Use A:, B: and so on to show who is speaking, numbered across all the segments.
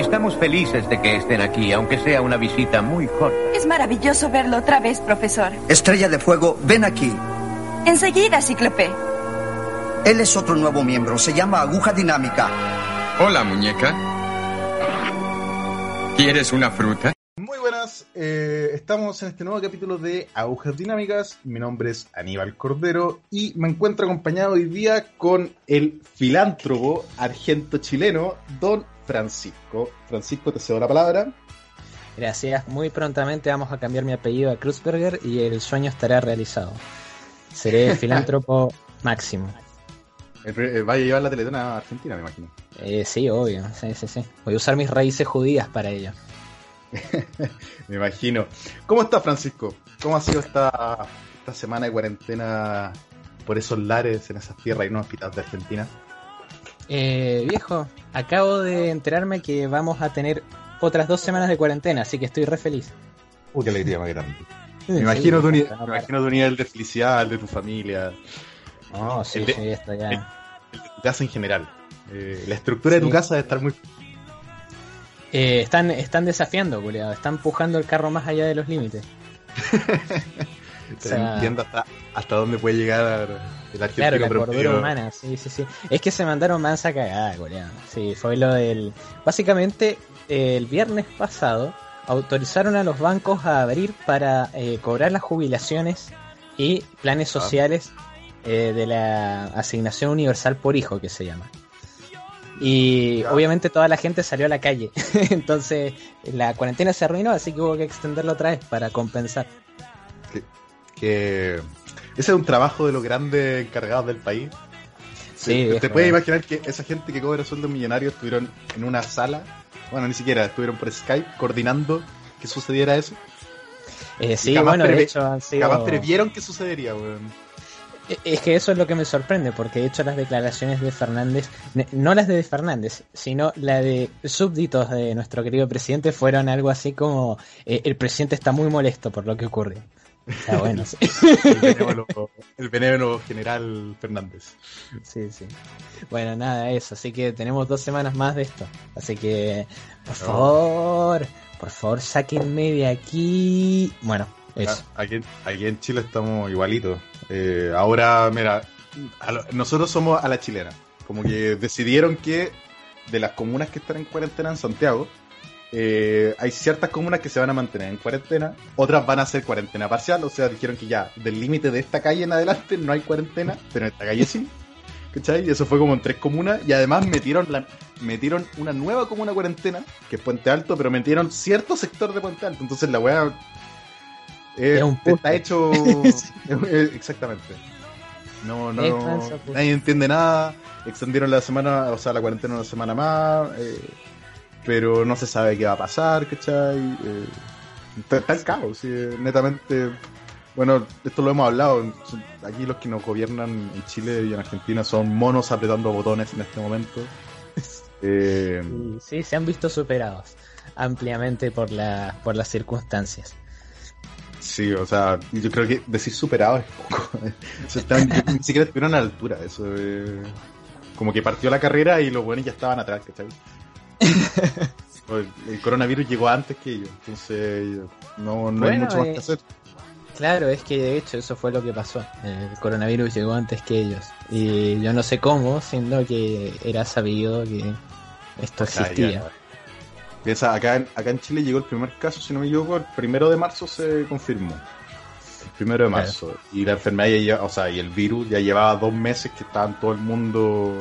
A: Estamos felices de que estén aquí, aunque sea una visita muy corta.
B: Es maravilloso verlo otra vez, profesor.
C: Estrella de Fuego, ven aquí.
B: Enseguida, Cíclope.
C: Él es otro nuevo miembro, se llama Aguja Dinámica.
D: Hola, muñeca. ¿Quieres una fruta?
E: Muy buenas, eh, estamos en este nuevo capítulo de Agujas Dinámicas. Mi nombre es Aníbal Cordero y me encuentro acompañado hoy día con el filántropo argento-chileno, don Francisco. Francisco, te cedo la palabra.
F: Gracias. Muy prontamente vamos a cambiar mi apellido a Kruzberger y el sueño estará realizado. Seré filántropo máximo.
E: Eh, vaya a llevar la teletona a Argentina, me imagino.
F: Eh, sí, obvio. Sí, sí, sí. Voy a usar mis raíces judías para ello.
E: me imagino. ¿Cómo está Francisco? ¿Cómo ha sido esta, esta semana de cuarentena por esos lares en esas tierras y no hospitales de Argentina?
F: Eh, viejo, acabo de enterarme que vamos a tener otras dos semanas de cuarentena, así que estoy re feliz.
E: Uy, qué alegría más grande. Me imagino, tu, me imagino tu nivel de felicidad, el de tu familia.
F: Oh, sí, sí, está ya.
E: El, de tu casa en general. Eh, la estructura de tu casa debe estar muy.
F: Eh, están, están desafiando, culiado. Están empujando el carro más allá de los límites.
E: o sea, entiendo hasta, hasta dónde puede llegar el argentino
F: Claro, la cordura humana, sí, sí, sí. Es que se mandaron mansa cagada, culiado. Sí, fue lo del. Básicamente, el viernes pasado autorizaron a los bancos a abrir para eh, cobrar las jubilaciones y planes sociales eh, de la asignación universal por hijo, que se llama. Y obviamente toda la gente salió a la calle. Entonces la cuarentena se arruinó, así que hubo que extenderlo otra vez para compensar.
E: Que ese es un trabajo de los grandes encargados del país.
F: Sí,
E: ¿Te puedes imaginar que esa gente que cobra sueldos millonarios estuvieron en una sala? Bueno, ni siquiera, estuvieron por Skype coordinando que sucediera eso.
F: Eh, sí, bueno, de hecho han sido...
E: Previeron que sucedería, weón.
F: Es que eso es lo que me sorprende, porque he hecho las declaraciones de Fernández, no las de Fernández, sino la de súbditos de nuestro querido presidente, fueron algo así como eh, el presidente está muy molesto por lo que ocurre. Está bueno, sí.
E: el, benévolo, general Fernández.
F: Sí, sí. Bueno, nada, eso. Así que tenemos dos semanas más de esto. Así que, por favor, por favor, sáquenme de aquí. Bueno, eso.
E: Aquí, aquí en Chile estamos igualitos. Eh, ahora, mira, lo, nosotros somos a la chilena. Como que decidieron que de las comunas que están en cuarentena en Santiago, eh, hay ciertas comunas que se van a mantener en cuarentena, otras van a hacer cuarentena parcial, o sea, dijeron que ya del límite de esta calle en adelante no hay cuarentena, pero en esta calle sí. ¿Cachai? Y eso fue como en tres comunas. Y además metieron la, metieron una nueva comuna cuarentena, que es Puente Alto, pero metieron cierto sector de Puente Alto. Entonces la weá eh,
F: es un
E: está hecho. Exactamente. No, no, nadie entiende nada. Extendieron la semana, o sea, la cuarentena una semana más. Eh, pero no se sabe qué va a pasar, ¿cachai? Eh, está, está, el caos, sí, netamente. Bueno, esto lo hemos hablado. Aquí los que nos gobiernan en Chile y en Argentina son monos apretando botones en este momento.
F: Eh, sí, se han visto superados ampliamente por, la, por las circunstancias.
E: Sí, o sea, yo creo que decir superado es poco. Están, ni siquiera estuvieron a la altura. Eso, eh, como que partió la carrera y los buenos ya estaban atrás, ¿cachai? el, el, coronavirus llegó antes que ellos, entonces no, no bueno, hay mucho más que hacer.
F: Claro, es que de hecho eso fue lo que pasó. El coronavirus llegó antes que ellos. Y yo no sé cómo, siendo que era sabido que esto existía.
E: Piensa, acá en, acá en Chile llegó el primer caso, si no me equivoco, el primero de marzo se confirmó. El primero de marzo. Claro. Y la enfermedad ya, o sea, y el virus ya llevaba dos meses que estaba en todo el mundo,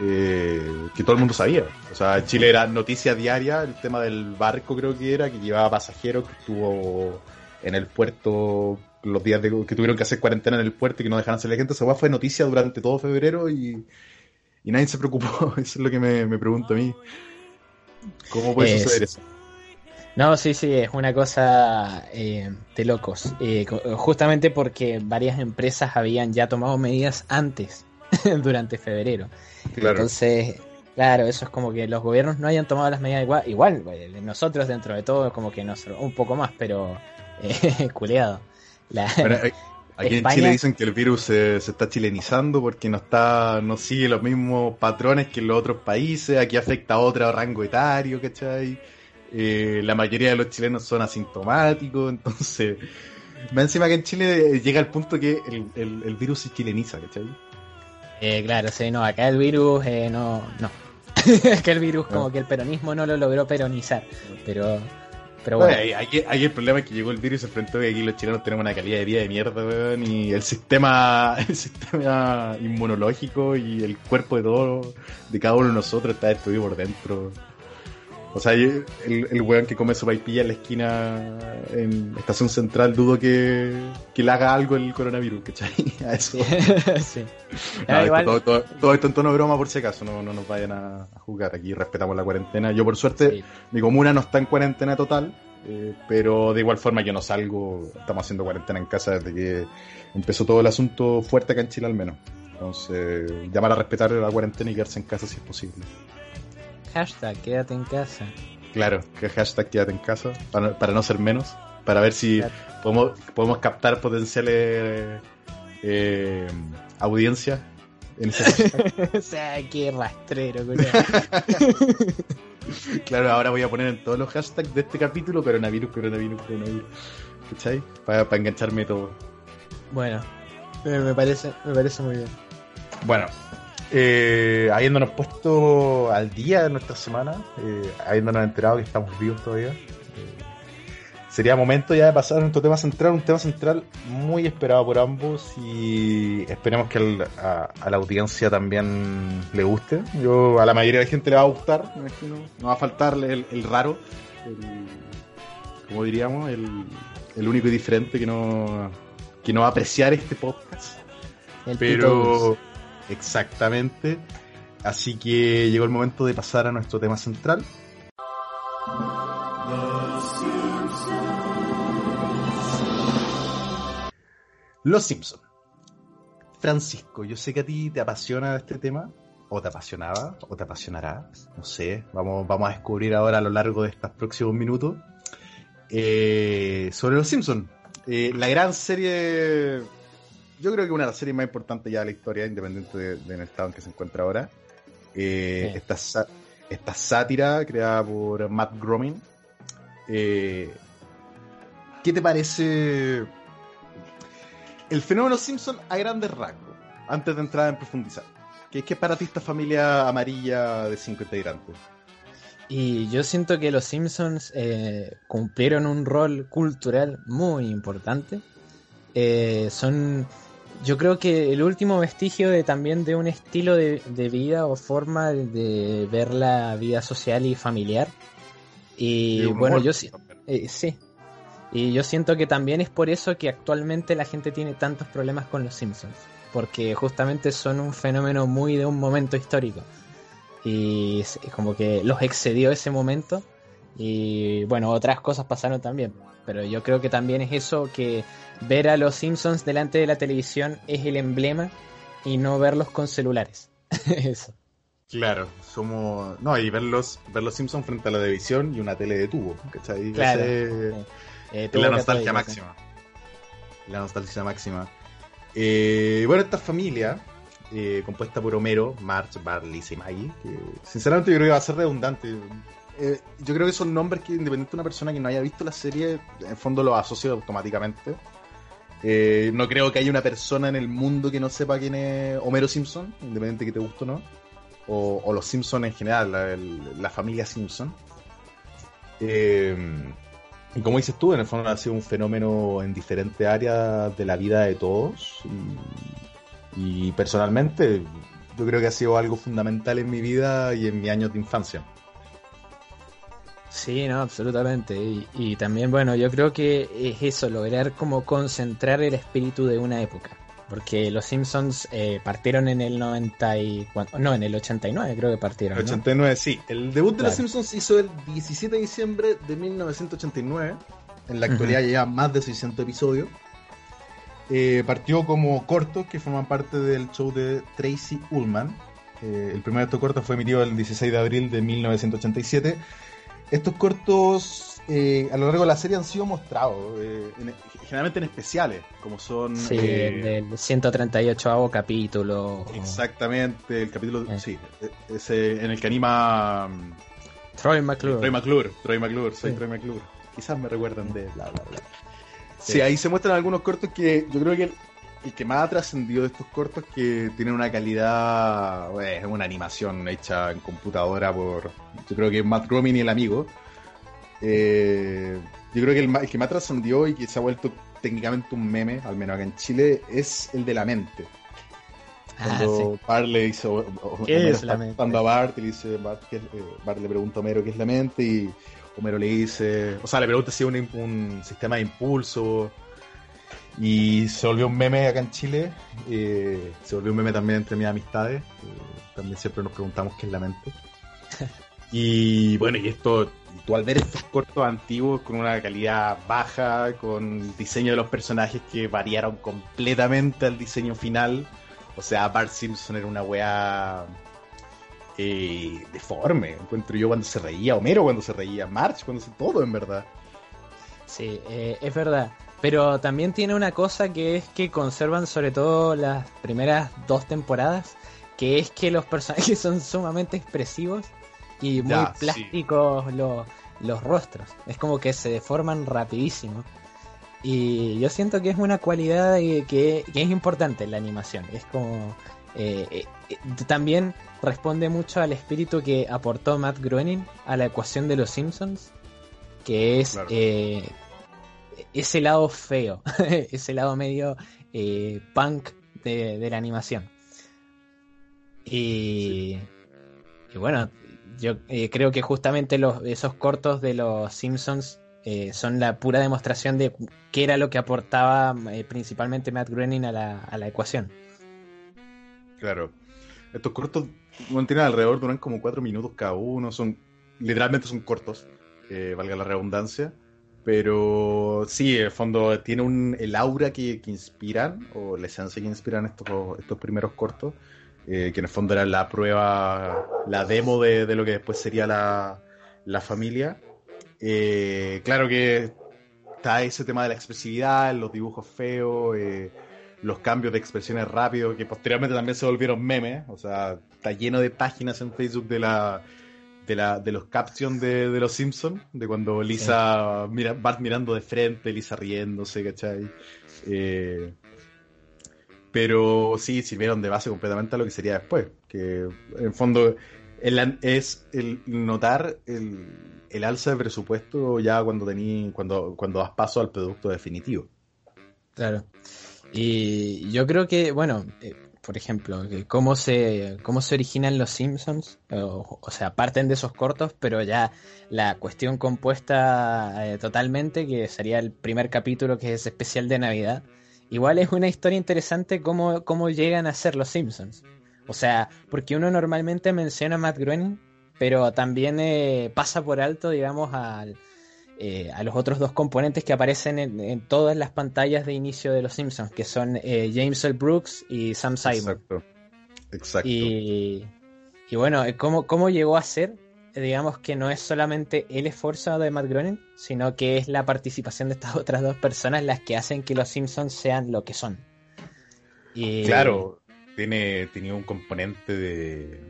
E: eh, que todo el mundo sabía. O sea, en Chile era noticia diaria el tema del barco, creo que era, que llevaba pasajeros, que estuvo en el puerto los días de, que tuvieron que hacer cuarentena en el puerto y que no dejaran salir la gente. Esa fue noticia durante todo febrero y, y nadie se preocupó. Eso es lo que me, me pregunto a mí. ¿Cómo puede suceder eso?
F: No, sí, sí, es una cosa eh, de locos. Eh, justamente porque varias empresas habían ya tomado medidas antes, durante febrero.
E: Claro.
F: Entonces, claro, eso es como que los gobiernos no hayan tomado las medidas igual. Igual, nosotros dentro de todo, como que nos un poco más, pero eh, culeado. La...
E: Bueno, Aquí en Chile dicen que el virus se, se, está chilenizando porque no está, no sigue los mismos patrones que en los otros países, aquí afecta a otro rango etario, ¿cachai? Eh, la mayoría de los chilenos son asintomáticos, entonces, más encima que en Chile llega el punto que el, el, el virus se chileniza, ¿cachai?
F: Eh, claro, sí, no, acá el virus eh, no, no. que el virus como que el peronismo no lo logró peronizar, pero pero bueno.
E: Ahí, el problema es que llegó el virus y se enfrentó que aquí los chilenos tenemos una calidad de vida de mierda, weón, y el sistema, el sistema inmunológico y el cuerpo de todo, de cada uno de nosotros está destruido por dentro. O sea, el, el weón que come su paipilla en la esquina en Estación Central, dudo que, que le haga algo el coronavirus, ¿cachai? A eso. sí. todo, esto en tono de broma por si acaso, no, no nos vayan a, jugar. Aquí respetamos la cuarentena. Yo por suerte, mi comuna no está en cuarentena total, eh, pero de igual forma yo no salgo, estamos haciendo cuarentena en casa desde que empezó todo el asunto fuerte acá en Chile al menos. Entonces, llamar a respetar la cuarentena y quedarse en casa si es posible
F: hashtag quédate en casa.
E: Claro, que hashtag quédate en casa, para, no ser menos, para ver si podemos, podemos captar potenciales eh, audiencias en ese
F: O sea, qué rastrero,
E: Claro, ahora voy a poner en todos los hashtags de este capítulo coronavirus, coronavirus, coronavirus. ¿Cachai? Para, para engancharme todo.
F: Bueno, me parece, me parece muy bien.
E: Bueno, eh, habiéndonos puesto al día de nuestra semana, eh, habiéndonos enterado que estamos vivos todavía, eh, sería momento ya de pasar a nuestro tema central, un tema central muy esperado por ambos y esperemos que a, la audiencia también le guste. Yo a la mayoría de la gente le va a gustar, me imagino. No va a faltarle el, raro, como diríamos, el, único y diferente que no, que no va a apreciar este podcast. Pero Exactamente. Así que llegó el momento de pasar a nuestro tema central. Los Simpson. Francisco, yo sé que a ti te apasiona este tema, o te apasionaba, o te apasionará, no sé, vamos, vamos a descubrir ahora a lo largo de estos próximos minutos. Eh, sobre Los Simpson, eh, la gran serie yo creo que una de las series más importantes ya de la historia, independiente del estado en que se encuentra ahora. Eh, esta, esta, sátira creada por Matt Groening. Eh, ¿Qué te parece el fenómeno Simpson a grandes rasgos? Antes de entrar en profundizar. ¿Qué es que para ti esta familia amarilla de cinco integrantes?
F: Y yo siento que los Simpsons eh, cumplieron un rol cultural muy importante. son yo creo que el último vestigio de también de un estilo de, vida o forma de, ver la vida social y familiar. Y, bueno, yo eh, sí. Y yo siento que también es por eso que actualmente la gente tiene tantos problemas con los Simpsons. Porque justamente son un fenómeno muy de un momento histórico. Y como que los excedió ese momento. Y bueno, otras cosas pasaron también. Pero yo creo que también es eso que ver a los Simpsons delante de la televisión es el emblema y no verlos con celulares. eso.
E: Claro, somos. No, y verlos, ver los Simpsons frente a la televisión y una tele de tubo, ¿cachai? Claro. Eh, la nostalgia máxima. La nostalgia máxima. Eh, bueno, esta familia, eh, compuesta por Homero, Marge, Barley y Maggie, que sinceramente yo creo que va a ser redundante. Eh, yo creo que son nombres que independientemente de una persona que no haya visto la serie, en el fondo lo asocia automáticamente. Eh, no creo que haya una persona en el mundo que no sepa quién es Homero Simpson, independiente de que te guste o no. O, los Simpsons en general, la, familia Simpson. Eh, y como dices tú, en el fondo ha sido un fenómeno en diferentes áreas de la vida de todos. y personalmente, yo creo que ha sido algo fundamental en mi vida y en mis años de infancia.
F: Sí, no, absolutamente. Y, también, bueno, yo creo que es eso, lograr como concentrar el espíritu de una época. Porque los Simpsons eh, partieron en el 90 y... No, en el 89 creo que partieron.
E: El 89, sí. El debut de los Simpsons hizo el 17 de diciembre de 1989. En la actualidad lleva más de 600 episodios. Eh, partió como cortos que forman parte del show de Tracy Ullman. Eh, el primer de estos cortos fue emitido el 16 de abril de 1987 estos cortos eh, a lo largo de la serie han sido mostrados, eh, en- generalmente en especiales, como son...
F: Sí,
E: eh,
F: el del 138 capítulo.
E: Exactamente, el capítulo...
F: Eh.
E: Sí, ese en el que anima... mm,
F: Troy McClure.
E: Troy McClure, Troy McClure, soy
F: Sí.
E: Troy McClure. Quizás me recuerdan de bla bla bla. Sí, ahí se muestran algunos cortos que yo creo que el, que más ha trascendido de estos cortos que tienen una calidad, es una animación hecha en computadora por, yo creo que Matt Groening y el amigo. Eh, yo creo que el, el que más trascendió y que se ha vuelto técnicamente un meme, al menos acá en Chile, es el de la mente.
F: Ah,
E: Cuando Bart le dice, o- o-
F: ¿Qué
E: Homero
F: es la mente?
E: preguntando a Bart y le dice, Bart, ¿qué es- eh, Bart le pregunta a Homero qué es la mente y Homero le dice, o sea, le pregunta si es un, un sistema de impulso y se volvió un meme acá en Chile, eh, se volvió un meme también entre mis amistades, eh, también siempre nos preguntamos qué es la mente. Y bueno, y esto, tú al ver estos cortos antiguos con una calidad baja, con diseño de los personajes que variaron completamente al diseño final, o sea, Bart Simpson era una weá eh, deforme, encuentro yo cuando se reía, Homero cuando se reía, March cuando se todo en verdad.
F: Sí, eh, es verdad. Pero también tiene una cosa que es que conservan sobre todo las primeras dos temporadas, que es que los personajes son sumamente expresivos y muy
E: Ya, sí.
F: plásticos los, los rostros. Es como que se deforman rapidísimo. Y yo siento que es una cualidad que, que es importante en la animación. Es como... eh, eh, eh, también responde mucho al espíritu que aportó Matt Groening a la ecuación de los Simpsons, que es
E: Claro.
F: eh, ese lado feo, ese lado medio eh, punk de, la animación. Y, bueno, yo eh, creo que justamente los, esos cortos de los Simpsons eh, son la pura demostración de qué era lo que aportaba principalmente Matt Groening a la, a la ecuación.
E: Claro. Estos cortos bueno, alrededor, duran como cuatro minutos cada uno, son literalmente son cortos, valga la redundancia. Pero sí, en el fondo tiene un, el aura que, que inspiran, o la esencia que inspiran estos, estos primeros cortos, eh, que en el fondo era la prueba, la demo de, de lo que después sería la, la familia. Eh, claro que está ese tema de la expresividad, los dibujos feos, eh, los cambios de expresiones rápidos, que posteriormente también se volvieron memes. O sea, está lleno de páginas en Facebook de la de, la, de los captions de, de los Simpsons, de cuando Lisa mira, Bart mirando de frente, Lisa riéndose, ¿cachai? Eh, pero sí, sirvieron de base completamente a lo que sería después, que en fondo el- es el notar el, el alza de presupuesto ya cuando tení, cuando, cuando das paso al producto definitivo.
F: Claro. Y yo creo que, bueno, eh, por ejemplo, cómo se, cómo se originan los Simpsons, o, o sea, parten de esos cortos, pero ya la cuestión compuesta eh, totalmente, que sería el primer capítulo que es especial de Navidad, igual es una historia interesante cómo, cómo llegan a ser los Simpsons. O sea, porque uno normalmente menciona a Matt Groening, pero también eh, pasa por alto, digamos, al, eh, a los otros dos componentes que aparecen en, en todas las pantallas de inicio de Los Simpsons, que son eh, James L. Brooks y Sam Simon.
E: Exacto. Exacto.
F: Y, y bueno, eh, ¿cómo, ¿cómo llegó a ser? Digamos que no es solamente el esfuerzo de Matt Groening, sino que es la participación de estas otras dos personas las que hacen que Los Simpsons sean lo que son. Y,
E: Claro, tiene, tenía un componente de,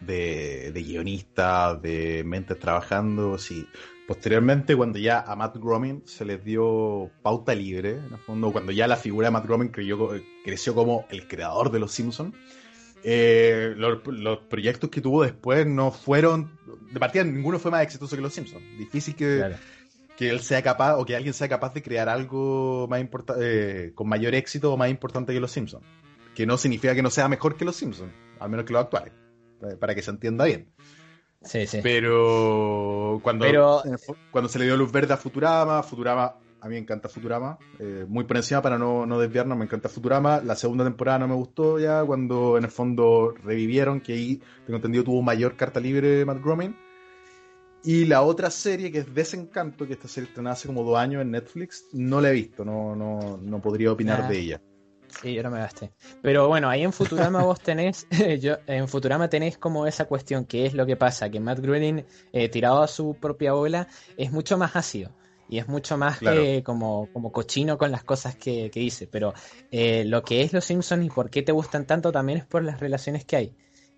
E: de, de guionista, de mentes trabajando, sí. Posteriormente, cuando ya a Matt Groening se les dio pauta libre, en el fondo, cuando ya la figura de Matt Groening creyó- creció como el creador de Los Simpsons, eh, los, los proyectos que tuvo después no fueron, de partida ninguno fue más exitoso que Los Simpsons. Difícil que,
F: claro.
E: que él sea capaz o que alguien sea capaz de crear algo más importante con mayor éxito o más importante que los Simpsons que no significa que no sea mejor que los Simpsons al menos que los actuales eh, para que se entienda bien
F: Sí, sí.
E: pero cuando
F: Pero-
E: cuando se le dio luz verde a Futurama Futurama a mí me encanta Futurama eh, muy por encima para no, no desviarnos me encanta Futurama la segunda temporada no me gustó ya cuando en el fondo revivieron que ahí tengo entendido tuvo mayor carta libre Matt Groening y la otra serie que es Desencanto, que esta serie estrenada hace como dos años en Netflix, no la he visto, no, no, no podría opinar
F: Ah.
E: de ella.
F: Sí, yo no me gasté. Pero bueno, ahí en Futurama vos tenés, yo, en Futurama tenés como esa cuestión, que es lo que pasa, que Matt Groening, eh, tirado a su propia bola, es mucho más ácido. Y es mucho más
E: Claro.
F: eh, como, como cochino con las cosas que, que dice. Pero eh, lo que es Los Simpsons y por qué te gustan tanto también es por las relaciones que hay.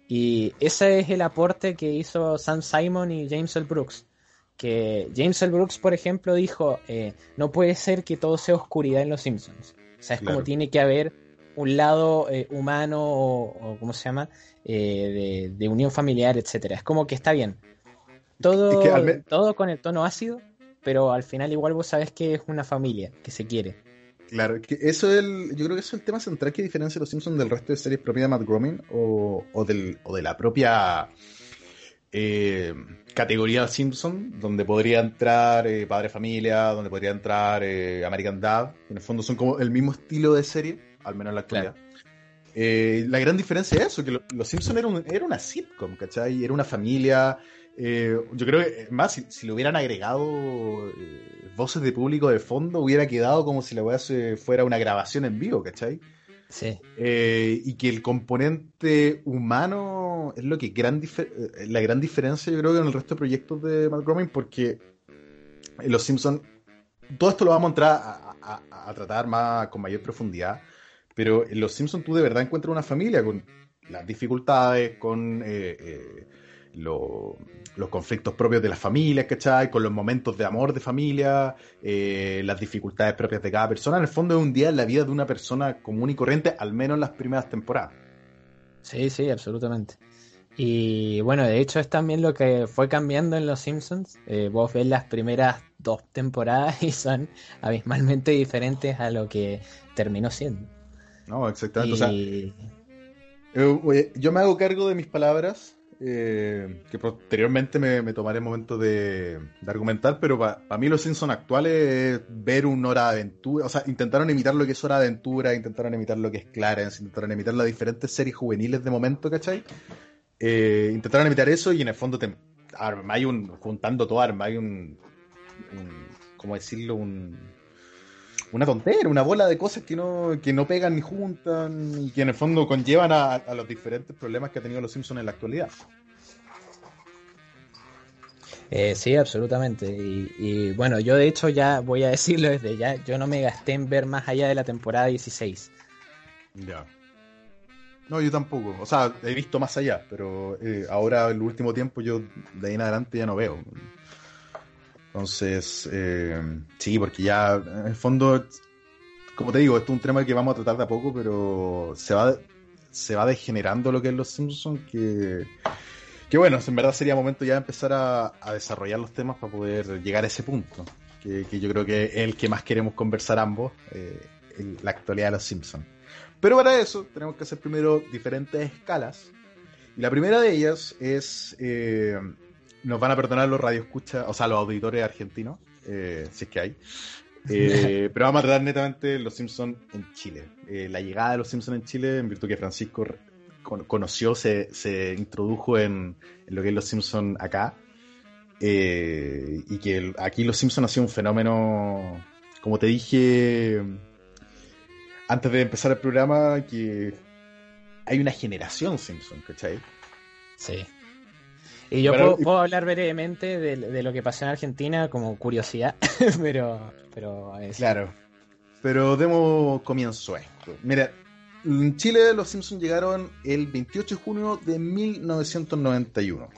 F: Y ese es el aporte que hizo Sam Simon y James L. Brooks. Que James L. Brooks, por ejemplo, dijo, eh, no puede ser que todo sea oscuridad en Los Simpsons. O sea, es
E: Claro.
F: como tiene que haber un lado eh, humano o, o, ¿cómo se llama? Eh, de, de unión familiar, etcétera. Es como que está bien. Todo,
E: Es que
F: todo con el tono ácido, pero al final igual vos sabés que es una familia, que se quiere.
E: Claro, que eso es el, yo creo que eso es el tema central que diferencia a los Simpsons del resto de series propias de Matt Groening o, o, del, o de la propia eh, categoría Simpson, donde podría entrar eh, Padre Familia, donde podría entrar eh, American Dad. En el fondo son como el mismo estilo de serie, al menos en la actualidad. Eh, la gran diferencia es eso, que lo- Los Simpsons era, un- era una sitcom, ¿cachai? Era una familia. eh, yo creo que, más, si, si le hubieran agregado eh, voces de público de fondo, hubiera quedado como si la weá fuera una grabación en vivo, ¿cachai?
F: Sí.
E: Eh, y que el componente humano es lo que gran eh, la gran diferencia yo creo en el resto de proyectos de Matt Groening porque en Los Simpsons todo esto lo vamos a entrar a, tratar más con mayor profundidad pero en Los Simpsons tú de verdad encuentras una familia con las dificultades con eh, eh, lo- los conflictos propios de las familias, ¿cachai? Con los momentos de amor de familia, eh, las dificultades propias de cada persona. En el fondo es un día en la vida de una persona común y corriente, al menos en las primeras temporadas.
F: Sí, sí, absolutamente. Y bueno, de hecho es también lo que fue cambiando en Los Simpsons. Eh, vos ves las primeras dos temporadas y son abismalmente diferentes a lo que terminó siendo.
E: No, exactamente. O sea, eh, yo me hago cargo de mis palabras, eh, que posteriormente me, tomaré el momento de, argumentar, pero para mí los Simpsons actuales es ver un Hora de Aventura, o sea, intentaron imitar lo que es Hora de Aventura, intentaron imitar lo que es Clarence, intentaron imitar las diferentes series juveniles de momento, ¿cachai? Eh, intentaron imitar eso y en el fondo te un, juntando todo, armáis un, un, ¿cómo decirlo? Un, una tontera, una bola de cosas que no, que no pegan ni juntan y que en el fondo conllevan a, a los diferentes problemas que ha tenido los Simpsons en la actualidad.
F: Eh, sí, absolutamente. Y, y bueno, yo de hecho ya voy a decirlo desde ya, yo no me gasté en ver más allá de la temporada 16.
E: Ya. No, yo tampoco. O sea, he visto más allá, pero eh, ahora, el último tiempo, yo de ahí en adelante ya no veo. Entonces, eh, sí, porque ya, en el fondo, como te digo, esto es un tema que vamos a tratar de a poco, pero se va, se va degenerando lo que es Los Simpsons, que, que bueno, en verdad sería momento ya de empezar a, a desarrollar los temas para poder llegar a ese punto, que, que yo creo que es el que más queremos conversar ambos, eh, en la actualidad de Los Simpsons. Pero para eso tenemos que hacer primero diferentes escalas. Y la primera de ellas es, eh, nos van a perdonar los radioescuchas, o sea, los auditores argentinos, eh, si es que hay. Eh, pero vamos a tratar netamente Los Simpsons en Chile. Eh, la llegada de Los Simpsons en Chile, en virtud que Francisco conoció, se, se introdujo en, en lo que es Los Simpsons acá. Eh, y que el- aquí Los Simpsons ha sido un fenómeno, como te dije antes de empezar el programa, que hay una generación Simpson, ¿cachai?
F: Sí. Y yo puedo, hablar brevemente de, de lo que pasó en Argentina como curiosidad, pero, pero es-
E: Claro. Pero demos comienzo a esto. Mira, en Chile los Simpsons llegaron el 28 de junio de 1991.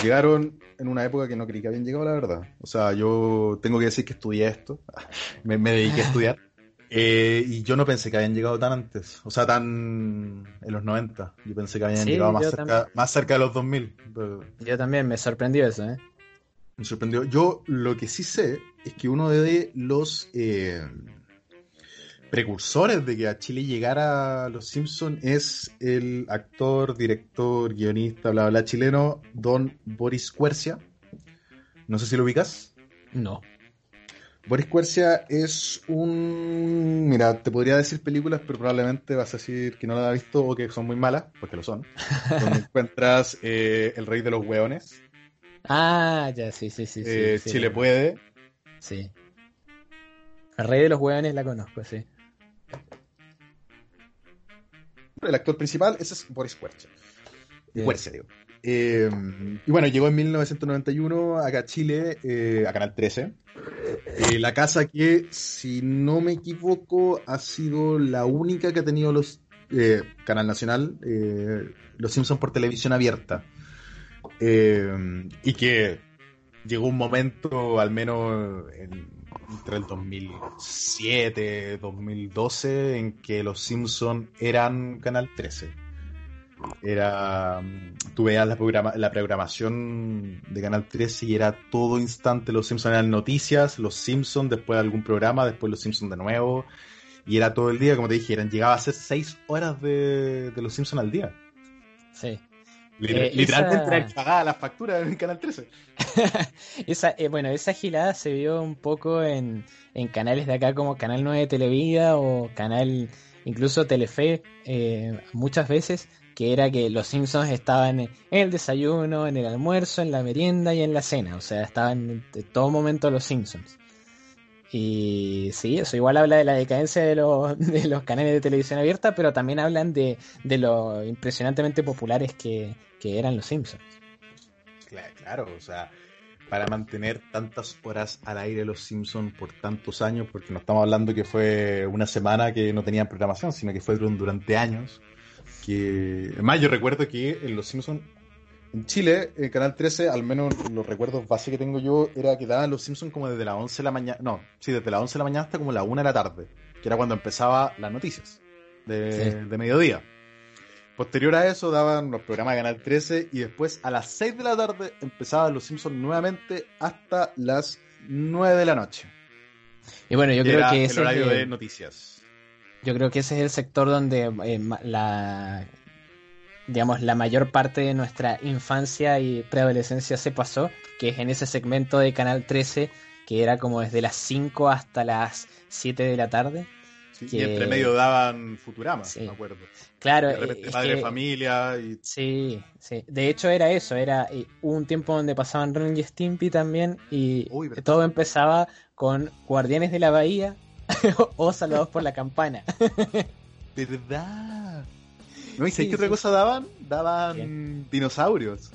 E: Llegaron en una época que no creí que habían llegado, la verdad. O sea, yo tengo que decir que estudié esto. Me, me dediqué a estudiar. Eh, y yo no pensé que habían llegado tan antes. O sea, tan en los 90. Yo pensé que habían
F: Sí,
E: llegado más cerca, más cerca de los 2000. Pero
F: yo también me sorprendió eso, ¿eh?
E: me sorprendió. Yo lo que sí sé es que uno de los eh, precursores de que a Chile llegara Los Simpson es el actor, director, guionista, bla, bla, chileno, don Boris Cuercia. No sé si lo ubicas.
F: No.
E: Boris Cuercia es un... Mira, te podría decir películas, pero probablemente vas a decir que no la has visto o que son muy malas, porque lo son. Donde encuentras eh, El Rey de los Hueones,
F: Ah, ya, sí, sí, sí. sí,
E: eh,
F: sí,
E: Chile Puede,
F: Sí. El rey de los hueones la conozco, sí.
E: El actor principal, ese es Boris Huerce.
F: Bien.
E: Huerce, digo. Eh, y bueno, llegó en 1991 acá a Chile, eh, a Canal 13. Eh, la casa que, si no me equivoco, ha sido la única que ha tenido los eh, Canal Nacional, Los Simpsons por televisión abierta. Y que llegó un momento, al menos en- entre el 2007, 2012, en que Los Simpsons eran Canal 13. Era. mm, Tú veías la, la programación de Canal 13 y era todo instante. Los Simpsons eran noticias, Los Simpsons, después algún programa, después Los Simpsons de nuevo. Y era todo el día, como te dije, eran, llegaba a ser 6 horas de, de Los Simpsons al día.
F: Sí. Eh,
E: literalmente
F: esa-
E: eran pagadas las facturas en Canal 13.
F: Esa, eh, bueno, esa gilada se vio un poco en, en canales de acá como Canal 9 de Televida o Canal, incluso Telefe, eh, muchas veces, que era que los Simpsons estaban en el desayuno, en el almuerzo, en la merienda y en la cena. O sea, estaban en todo momento los Simpsons. Y sí, eso igual habla de la decadencia de los, de los canales de televisión abierta, pero también hablan de, de lo impresionantemente populares que, que eran los Simpsons.
E: Claro, claro, o sea, para mantener tantas horas al aire los Simpsons por tantos años, porque no estamos hablando que fue una semana que no tenían programación, sino que fue durante- años. Que, además, yo recuerdo que en Los Simpsons, en Chile, en Canal 13, al menos los recuerdos básicos que tengo yo, era que daban Los Simpsons como desde las 11 de la mañana, no, sí, desde las 11 de la mañana hasta como la 1 de la tarde, que era cuando empezaba las noticias de,
F: Sí.
E: de mediodía. Posterior a eso daban los programas de Canal 13 y después a las 6 de la tarde empezaban Los Simpsons nuevamente hasta las 9 de la noche.
F: Y bueno, yo creo que
E: el
F: ese
E: horario
F: es
E: de
F: el-
E: noticias.
F: Yo creo que ese es el sector donde eh, la digamos la mayor parte de nuestra infancia y preadolescencia se pasó, que es en ese segmento de Canal 13 que era como desde las 5 hasta las 7 de la tarde.
E: Sí,
F: que-
E: Y entre medio daban Futurama,
F: Sí.
E: me acuerdo.
F: Claro,
E: de
F: eh,
E: repente
F: es
E: Padre
F: que-
E: de Familia y
F: Sí, sí. De hecho era eso, era eh, hubo un tiempo donde pasaban Ren y Stimpy también y
E: Uy,
F: todo empezaba con Guardianes de la Bahía o Salvados por la Campana.
E: ¿Verdad? ¿No? ¿Y
F: Sí,
E: qué otra cosa daban? Daban
F: Bien.
E: dinosaurios.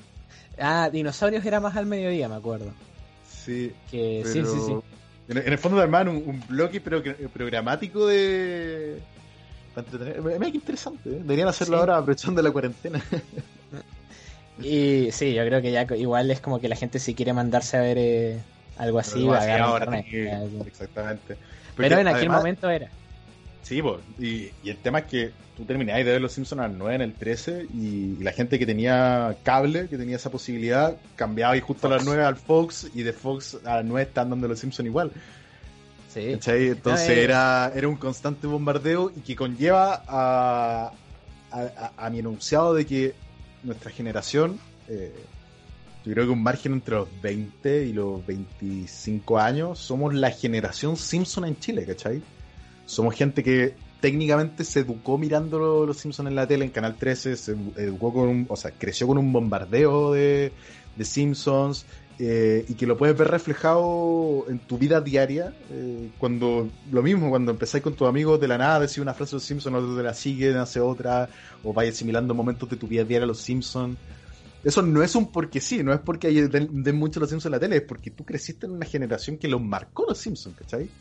F: Ah, Dinosaurios era más al mediodía, me acuerdo.
E: Sí.
F: Que
E: Pero...
F: sí, sí, sí.
E: En, en el fondo armaban un, un bloque pero, programático de... Para entretener. Mira qué interesante. ¿eh? Deberían hacerlo
F: Sí.
E: ahora aprovechando la cuarentena.
F: Y sí, yo creo que ya igual es como que la gente si quiere mandarse a ver eh, algo así, va a
E: ahora
F: internet. sí.
E: Exactamente.
F: Pero en aquel
E: además-
F: momento era.
E: Sí, po, y, y el tema es que tú terminabas de ver Los Simpsons a las 9 en el 13 y, la gente que tenía cable, que tenía esa posibilidad, cambiaba y justo a las
F: Fox.
E: 9 al Fox y de Fox a las 9 están dando Los Simpsons igual.
F: Sí.
E: ¿cachai? Entonces
F: No, eh.
E: era, era un constante bombardeo y que conlleva a, a, a- a mi enunciado de que nuestra generación, eh, yo creo que un margen entre los 20 y los 25 años, somos la generación Simpson en Chile, ¿cachai? Somos gente que técnicamente se educó mirando los Simpsons en la tele, en Canal 13, se educó con un, o sea, creció con un bombardeo de, de Simpsons, eh, y que lo puedes ver reflejado en tu vida diaria, eh, cuando lo mismo, cuando empezáis con tus amigos de la nada, decís una frase de los Simpsons, otro te la siguen, hace otra, o vais asimilando momentos de tu vida diaria a los Simpsons. Eso no es un porque sí, no es porque hay- den, den mucho los Simpsons en la tele, es porque tú creciste en una generación que los marcó los Simpsons, ¿cachai?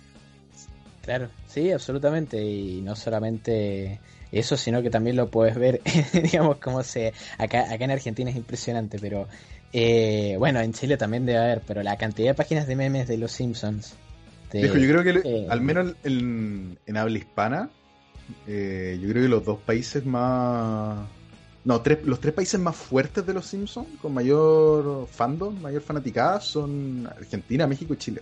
F: Claro, sí, absolutamente. Y no solamente eso, sino que también lo puedes ver, digamos, como se. Acá, acá en Argentina es impresionante, pero. eh, bueno, en Chile también debe haber, pero la cantidad de páginas de memes de los Simpsons. de-
E: yo creo que
F: eh,
E: al menos en, en habla hispana, eh, yo creo que los dos países más... No, tres, los tres países más fuertes de los Simpsons, con mayor fandom, mayor fanaticada, son Argentina, México y Chile.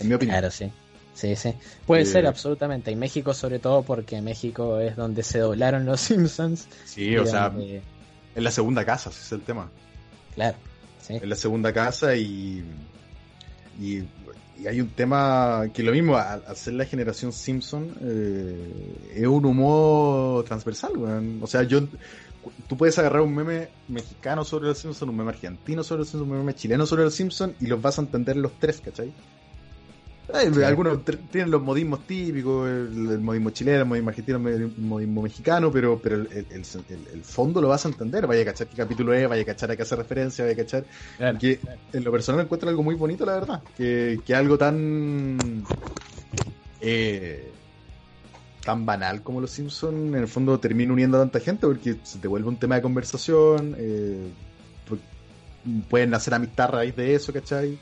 E: En mi opinión.
F: Claro, sí. Sí, sí. Puede
E: Eh,
F: ser, absolutamente. Y México, sobre todo, porque México es donde se doblaron los Simpsons.
E: Sí, o sea,
F: donde-
E: en la segunda casa, ese es el tema.
F: Claro, sí.
E: en la segunda casa y, y, y hay un tema que lo mismo, al, ser la generación Simpson, eh, es un humor transversal, weón. O sea, yo tú puedes agarrar un meme mexicano sobre los Simpsons, un meme argentino sobre los Simpsons, un meme chileno sobre los Simpsons y los vas a entender los tres, ¿cachai? Algunos tienen los modismos típicos, el, el modismo chileno, el modismo argentino, el modismo mexicano, pero, pero el, el- el- fondo lo vas a entender. Vaya a cachar qué capítulo es, vaya a cachar a qué hace referencia, vaya a cachar.
F: Claro.
E: Que en lo personal encuentro algo muy bonito, la verdad. Que, que algo tan. eh, tan banal como los Simpsons, en el fondo termina uniendo a tanta gente porque se te vuelve un tema de conversación. eh, pu- pueden hacer amistad a raíz de eso, ¿cachai?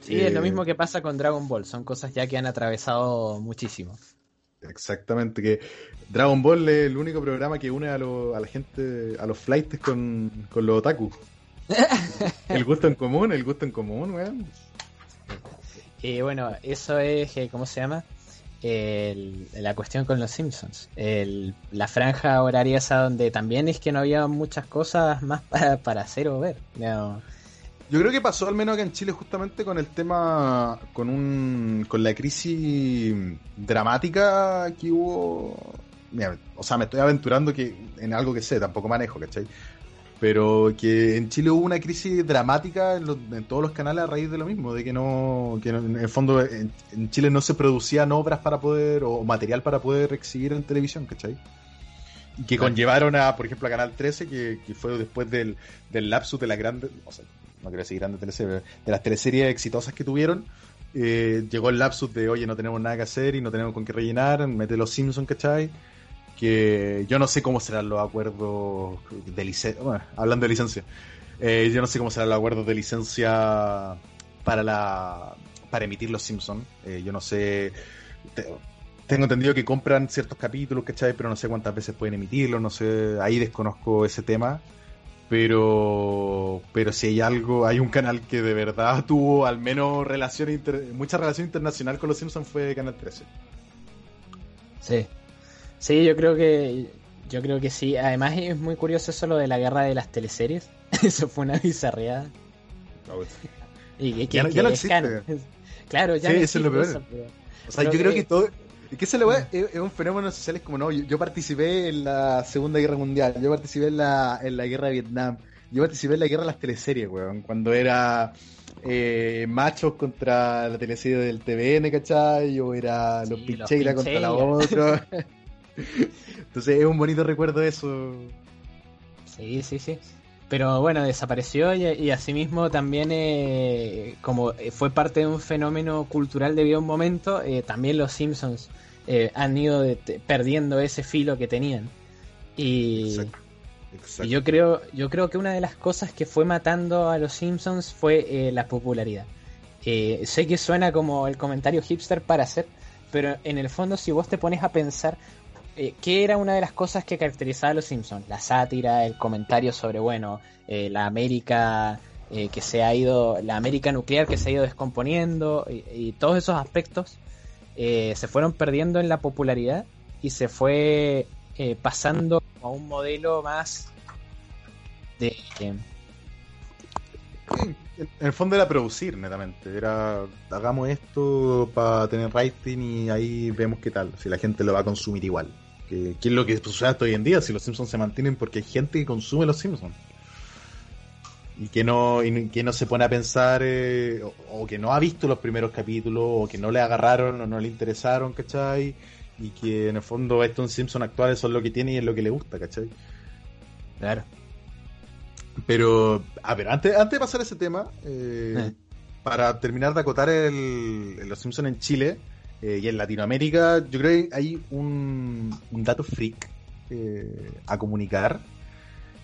F: Sí, es lo
E: Eh,
F: mismo que pasa con Dragon Ball, son cosas ya que han atravesado muchísimo.
E: Exactamente, que Dragon Ball es el único programa que une a, lo- a la gente, a los flights con, con los otaku. el gusto en común, el gusto en común, weón.
F: Y bueno, eso es, eh, ¿cómo se llama? El- la cuestión con los Simpsons. El- la franja horaria esa donde también es que no había muchas cosas más para, para hacer o ver. No.
E: Yo creo que pasó al menos acá en Chile justamente con el tema, con un, con la crisis dramática que hubo. Mira, o sea, me estoy aventurando que en algo que sé, tampoco manejo, ¿cachai? Pero que en Chile hubo una crisis dramática en, los- en todos los canales a raíz de lo mismo, de que no, que no- en el fondo en, en Chile no se producían obras para poder, o material para poder exhibir en televisión, ¿cachai? Y que conllevaron a, por ejemplo, a Canal 13, que, que fue después del, del lapsus de las grandes, o sea, no quiero decir grandes teleseries, de las teleseries exitosas que tuvieron, eh, llegó el lapsus de, oye, no tenemos nada que hacer y no tenemos con qué rellenar, mete los Simpsons, ¿cachai? Que yo no sé cómo serán los acuerdos de licencia, bueno, hablando de licencia, eh, yo no sé cómo serán los acuerdos de licencia para la para emitir los Simpsons, Eh, yo no sé, te- tengo entendido que compran ciertos capítulos, ¿cachai? Pero no sé cuántas veces pueden emitirlos, no sé, ahí desconozco ese tema. Pero, pero si hay algo, hay un canal que de verdad tuvo al menos relación inter- mucha relación internacional con los Simpsons fue Canal 13.
F: Sí. Sí, yo creo que yo creo que sí. Además es muy curioso eso lo de la guerra de las teleseries. eso fue una bizarreada. Y que, que-
E: Ya no-
F: que
E: ya no
F: es
E: existe.
F: canon. Claro, ya
E: Sí,
F: no
E: eso es lo peor.
F: eso, pero-
E: O sea, yo creo
F: que-
E: que todo. Es que ese es, es un fenómeno social, es como no. Yo, yo participé en la Segunda Guerra Mundial, yo participé en la, en la Guerra de Vietnam, yo participé en la Guerra de las teleseries, weón. Cuando era eh, machos contra la teleserie del TVN, ¿cachai? O era los
F: Sí, los
E: Pincheira contra la otra. Entonces es un bonito recuerdo eso.
F: Sí, sí, sí. Pero bueno, desapareció y, y asimismo también, eh, como fue parte de un fenómeno cultural debido a un momento, eh, también los Simpsons eh, han ido de- perdiendo ese filo que tenían. Y,
E: Exacto. Exacto.
F: y yo creo, yo creo que una de las cosas que fue matando a los Simpsons fue eh, la popularidad. Eh, sé que suena como el comentario hipster para hacer, pero en el fondo si vos te pones a pensar eh, ¿qué era una de las cosas que caracterizaba a los Simpsons? La sátira, el comentario sobre, bueno, eh, la América eh, que se ha ido, la América nuclear que se ha ido descomponiendo y, y todos esos aspectos eh, se fueron perdiendo en la popularidad y se fue pasando a un modelo más de...
E: En el fondo era producir netamente, era hagamos esto para tener rating y ahí vemos qué tal, si la gente lo va a consumir igual. Que, que es lo que sucede hasta hoy en día, si los Simpsons se mantienen porque hay gente que consume los Simpsons. Y que no, y que no se pone a pensar, eh, o, o que no ha visto los primeros capítulos, o que no le agarraron o no le interesaron, ¿cachai? Y que en el fondo estos Simpsons actuales son lo que tiene y es lo que le gusta, ¿cachai?
F: claro.
E: Pero, a ver, antes, antes de pasar a ese tema, eh,
F: Eh.
E: para terminar de acotar el, el Los Simpsons en Chile eh, y en Latinoamérica, yo creo que hay un, un dato freak eh, a comunicar,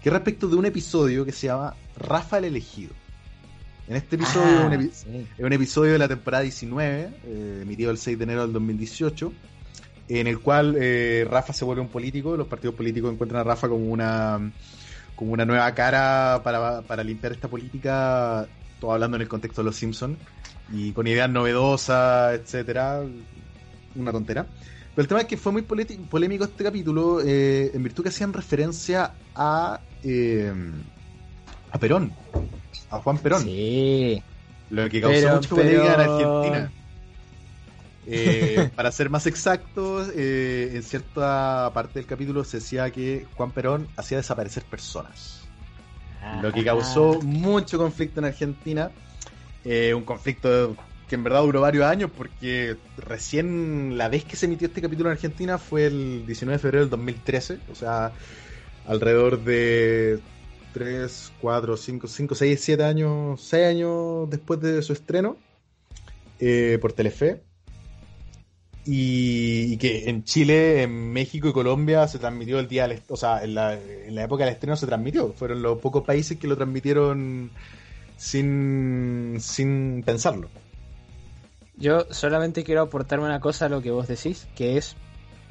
E: que es respecto de un episodio que se llama Rafa el Elegido. En este episodio,
F: Ah,
E: un epi-
F: sí.
E: es un episodio de la temporada 19, eh, emitido el 6 de enero del 2018, en el cual eh, Rafa se vuelve un político, los partidos políticos encuentran a Rafa como una como una nueva cara para, para limpiar esta política, todo hablando en el contexto de los Simpsons, y con ideas novedosas, etcétera, una tontera. Pero el tema es que fue muy polémico este capítulo, eh, en virtud que hacían referencia a eh, a Perón, a Juan Perón.
F: Sí.
E: Lo que causó
F: Pero-
E: mucha polémica en Argentina. Eh, para ser más exactos, eh, en cierta parte del capítulo se decía que Juan Perón hacía desaparecer personas. Lo que causó mucho conflicto en Argentina. Eh, un conflicto que en verdad duró varios años, porque recién la vez que se emitió este capítulo en Argentina fue el 19 de febrero del 2013, o sea, alrededor de 3, 4, 5, 5, 6, 7 años, 6 años después de su estreno eh, por Telefe. Y, y que en Chile, en México y Colombia se transmitió el día, o sea, en la, en la época del estreno se transmitió. Fueron los pocos países que lo transmitieron sin, sin pensarlo.
F: Yo solamente quiero aportar una cosa a lo que vos decís, que es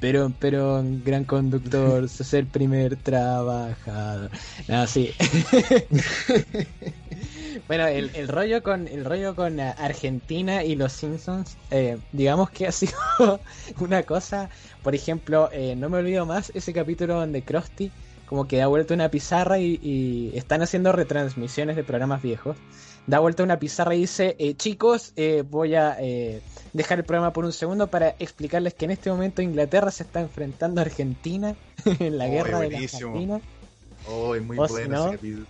F: pero, pero, gran conductor, sos el primer trabajador. No, sí. bueno, el, el rollo con el rollo con eh, Argentina y los Simpsons, eh, digamos que ha sido una cosa, por ejemplo, eh, no me olvido más ese capítulo donde Krusty como que da vuelta una pizarra y, y están haciendo retransmisiones de programas viejos. Da vuelta una pizarra y dice, eh, chicos, eh, voy a eh, dejar el programa por un segundo para explicarles que en este momento Inglaterra se está enfrentando a Argentina en la
E: Oh,
F: guerra de la. Argentina.
E: Oh, es muy
F: O si
E: bueno
F: no.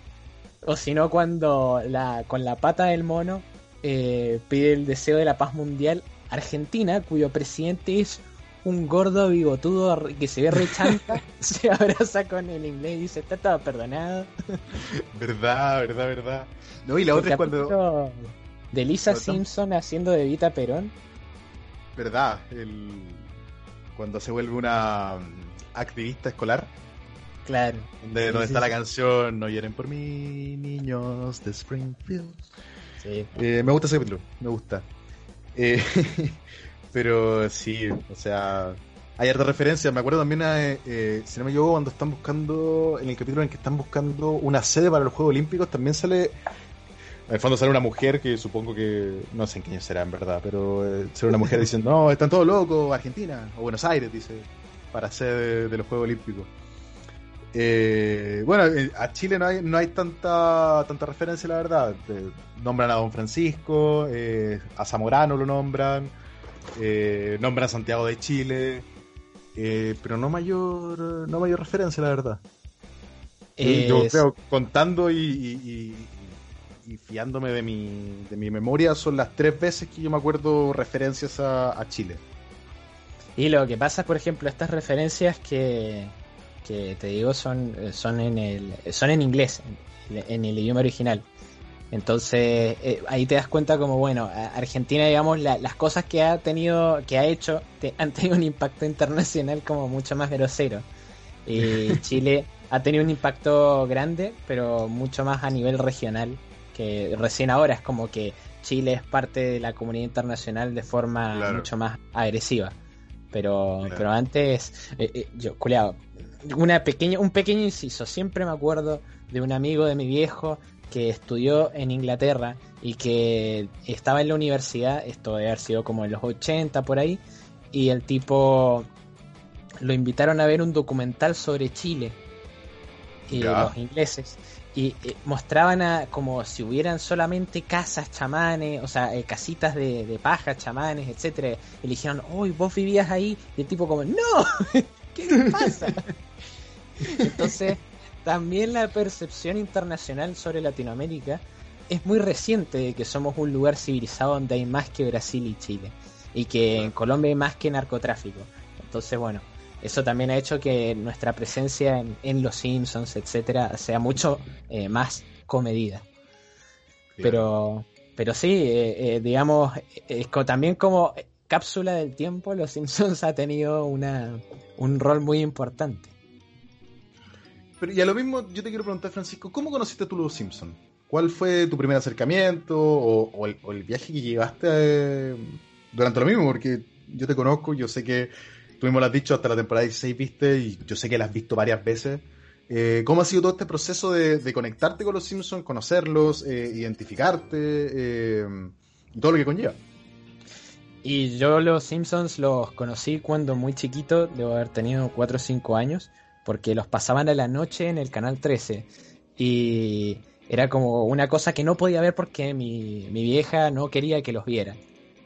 F: O si no, cuando la, con la pata del mono pide el deseo de la paz mundial, Argentina, cuyo presidente es un gordo bigotudo que se ve rechanta, se abraza con el inglés y dice, está todo perdonado.
E: Verdad, verdad, verdad. No, y la
F: El
E: otra es cuando.
F: De Lisa Simpson haciendo de Vita Perón.
E: Verdad, el, cuando se vuelve una mm, activista escolar,
F: Claro.
E: donde,
F: Sí,
E: donde
F: sí,
E: está la canción No lloren por mí, niños de Springfield.
F: Sí.
E: Eh, me gusta ese capítulo, me gusta. Eh, pero sí, o sea, hay harta referencia. Me acuerdo también, a, eh, si no me equivoco, cuando están buscando, en el capítulo en que están buscando una sede para los Juegos Olímpicos, también sale. En el fondo sale una mujer que supongo que. No sé en qué año será en verdad, pero eh, sale una mujer diciendo: No, están todos locos, Argentina o Buenos Aires, dice, para sede de los Juegos Olímpicos. Eh, bueno, eh, a Chile no hay, no hay tanta, tanta referencia, la verdad. Eh, nombran a Don Francisco, eh, a Zamorano lo nombran, eh, nombran a Santiago de Chile, eh, pero no mayor, no mayor referencia, la verdad. Y yo
F: Es-
E: creo, contando y, y- y- y fiándome de mi, de mi memoria, son las tres veces que yo me acuerdo referencias a, a Chile.
F: Y lo que pasa, por ejemplo, estas referencias que, que te digo son, son en el son en inglés, en, en el idioma original. Entonces eh, ahí te das cuenta como bueno, Argentina digamos la- las cosas que ha tenido, que ha hecho, te- han tenido un impacto internacional como mucho más grosero. Y Chile ha tenido un impacto grande, pero mucho más a nivel regional, que recién ahora es como que Chile es parte de la comunidad internacional de forma
E: Claro.
F: mucho más agresiva. Pero,
E: Claro.
F: pero antes, eh, eh, yo, culiao, una pequeña, un pequeño inciso, siempre me acuerdo de un amigo de mi viejo que estudió en Inglaterra y que estaba en la universidad, esto debe haber sido como en los 80 por ahí, y el tipo lo invitaron a ver un documental sobre Chile y
E: Ya.
F: los ingleses y eh, mostraban a, como si hubieran solamente casas chamanes, o sea, eh, casitas de, de paja, chamanes, etcétera. Y le dijeron, uy, vos vivías ahí, y el tipo como, no, ¿qué pasa? Entonces, también la percepción internacional sobre Latinoamérica es muy reciente de que somos un lugar civilizado donde hay más que Brasil y Chile. Y que en Colombia hay más que narcotráfico. Entonces, bueno, eso también ha hecho que nuestra presencia en, en Los Simpsons, etcétera, sea mucho eh, más comedida. Pero, pero sí, eh, eh, digamos, también como cápsula del tiempo, Los Simpsons ha tenido una, un rol muy importante.
E: Pero, y a lo mismo, yo te quiero preguntar, Francisco, ¿cómo conociste tú Los Simpson? ¿Cuál fue tu primer acercamiento o, el, viaje que llevaste eh, durante lo mismo? Porque yo te conozco, yo sé que tú mismo lo has dicho, hasta la temporada 16 viste y yo sé que la has visto varias veces. Eh, ¿Cómo ha sido todo este proceso de, conectarte con Los Simpsons, conocerlos, eh, identificarte todo lo que conlleva?
F: Y yo los Simpsons los conocí cuando muy chiquito, debo haber tenido 4 o 5 años, porque los pasaban a la noche en el canal 13. Y era como una cosa que no podía ver porque mi, mi vieja no quería que los viera.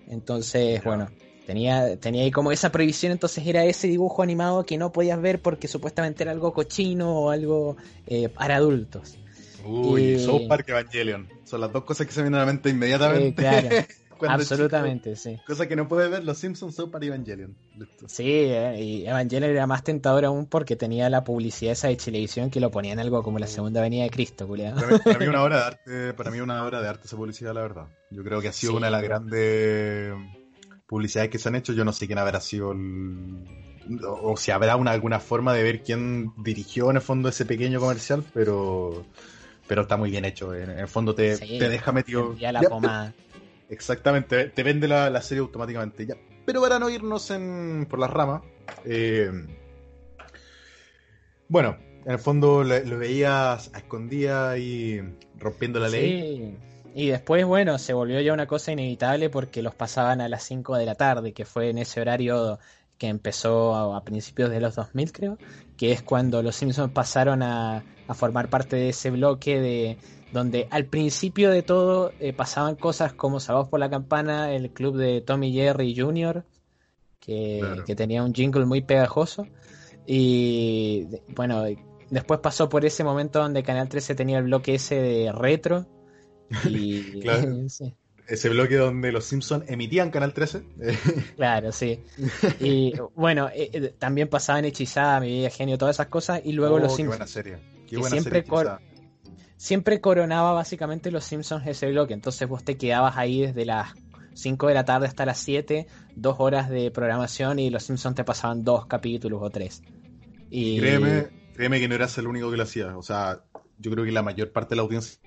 F: Entonces, bueno, tenía, tenía ahí como esa prohibición, entonces era ese dibujo animado que no podías ver porque supuestamente era algo cochino o algo eh, para adultos.
E: Uy,
F: Y-
E: South Park Evangelion. Son las dos cosas que se vienen a la mente
F: Eh,
E: inmediatamente.
F: claro. Absolutamente, sí.
E: cosa que no puede ver los Simpsons son para Evangelion. Listo.
F: Sí, eh, y Evangelion era más tentador aún porque tenía la publicidad esa de Chilevisión que lo ponían algo como la segunda venida de Cristo, culiao.
E: Para mí, para mí una obra de arte, para mí una obra de arte esa publicidad, la verdad. Yo creo que ha sido
F: Sí.
E: una de las grandes publicidades que se han hecho. Yo no sé quién habrá sido el, o, si habrá una, alguna forma de ver quién dirigió en el fondo ese pequeño comercial, pero pero está muy bien hecho. En, el fondo te,
F: Sí,
E: te deja metido.
F: Ya la pomada.
E: Exactamente, te vende la, serie automáticamente. Ya. Pero para no irnos en, por las ramas, eh, bueno, en el fondo lo, veías a escondidas y rompiendo la ley.
F: Sí. Y después, bueno, se volvió ya una cosa inevitable porque los pasaban a las 5 de la tarde, que fue en ese horario que empezó a, a principios de los 2000, creo, que es cuando los Simpsons pasaron a, a formar parte de ese bloque de donde al principio de todo eh, pasaban cosas como Salvados por la Campana, el club de Tommy Jerry Jr., que,
E: Claro.
F: que tenía un jingle muy pegajoso. Y bueno, después pasó por ese momento donde Canal 13 tenía el bloque ese de retro. Y
E: Claro.
F: sí,
E: Ese bloque donde los Simpsons emitían Canal 13. eh,
F: claro, sí. Y bueno, eh, eh, también pasaban Hechizada, Mi Vida Genio, todas esas cosas. Y luego
E: oh,
F: los Simpsons.
E: Buena serie. Qué
F: que
E: buena
F: siempre
E: serie,
F: cor-
E: quizá.
F: Siempre coronaba básicamente los Simpsons ese bloque. Entonces vos te quedabas ahí desde las 5 de la tarde hasta las 7, dos horas de programación y los Simpsons te pasaban dos capítulos o tres. Y
E: Créeme, créeme que no eras el único que lo hacía. O sea, yo creo que la mayor parte de la audiencia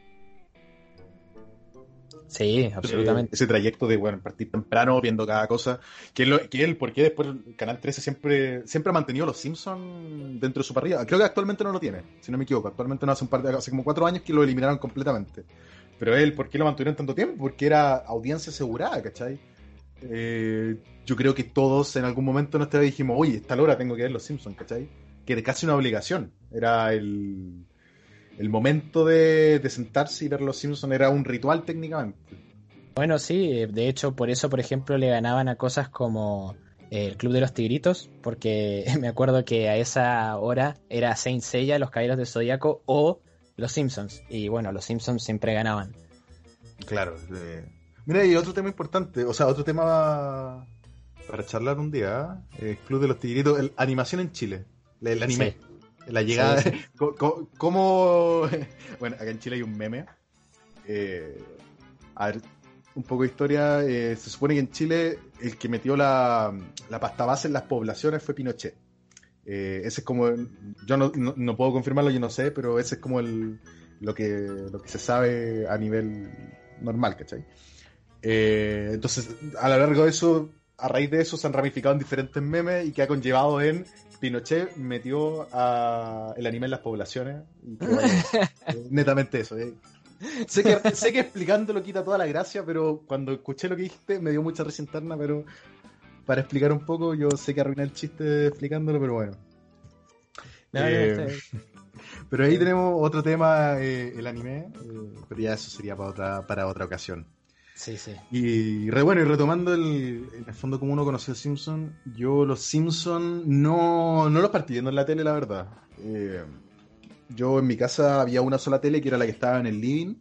F: Sí, absolutamente.
E: ese trayecto de bueno partir temprano viendo cada cosa que es lo que él porque después el canal 13 siempre siempre ha mantenido los Simpsons dentro de su parrilla creo que actualmente no lo tiene si no me equivoco actualmente no hace un par de hace como cuatro años que lo eliminaron completamente pero él ¿por qué lo mantuvieron tanto tiempo? porque era audiencia asegurada ¿cachai? Eh, yo creo que todos en algún momento en nuestra vida dijimos oye esta hora tengo que ver los Simpsons ¿cachai? que era casi una obligación era el el momento de, de sentarse y ver los Simpsons era un ritual técnicamente
F: Bueno, sí, eh, de hecho, por eso, por ejemplo, le ganaban a cosas como eh, el Club de los Tigritos, porque me acuerdo que a esa hora era Saint Seiya, los Caballeros del Zodíaco o los Simpsons. Y bueno, los Simpsons siempre ganaban.
E: Claro. eh. Mira, y otro tema importante, o sea, otro tema para charlar un día, el Club de los Tigritos, el, animación en Chile, el, el anime, la llegada,
F: Sí,
E: cómo, bueno, acá en Chile hay un meme, eh, a ver, un poco de historia, eh, se supone que en Chile el que metió la, la pasta base en las poblaciones fue Pinochet. Eh, ese es como, yo no, no- no puedo confirmarlo, yo no sé, pero ese es como el, lo, que, lo que se sabe a nivel normal, ¿cachai? Entonces, a lo largo de eso, a raíz de eso, se han ramificado en diferentes memes y que ha conllevado en Pinochet metió a el anime en las poblaciones. Y que, eh, netamente eso. eh. Sé, que, sé que explicándolo quita toda la gracia, pero cuando escuché lo que dijiste me dio mucha risa interna, pero para explicar un poco, yo sé que arruiné el chiste explicándolo, pero bueno.
F: No, no,
E: Eh, pero ahí tenemos otro tema, eh, el anime, eh, pero ya eso sería para otra, para otra ocasión.
F: Sí, sí.
E: Y re, bueno, y retomando el, en el fondo como uno conoció a Simpson, yo los Simpson no, no los partí viendo en la tele, la verdad. Eh, yo en mi casa había una sola tele que era la que estaba en el living.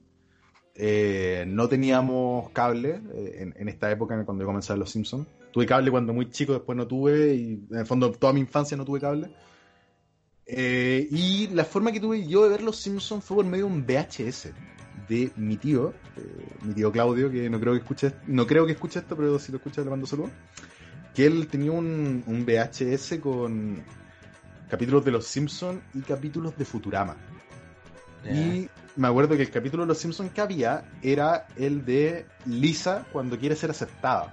E: Eh, no teníamos cable eh, en, esta época cuando yo comencé a ver los Simpsons. Tuve cable cuando muy chico, después no tuve, y en el fondo toda mi infancia no tuve cable. Y la forma que tuve yo de ver los Simpsons fue por medio de un VHS de mi tío, eh, mi tío Claudio, que no creo que escuche, no creo que escuche esto, pero si lo escucha le mando saludos. Que él tenía un, un VHS con capítulos de los Simpsons y capítulos de Futurama. Y me acuerdo que el capítulo de los Simpsons que había era el de Lisa cuando quiere ser aceptada.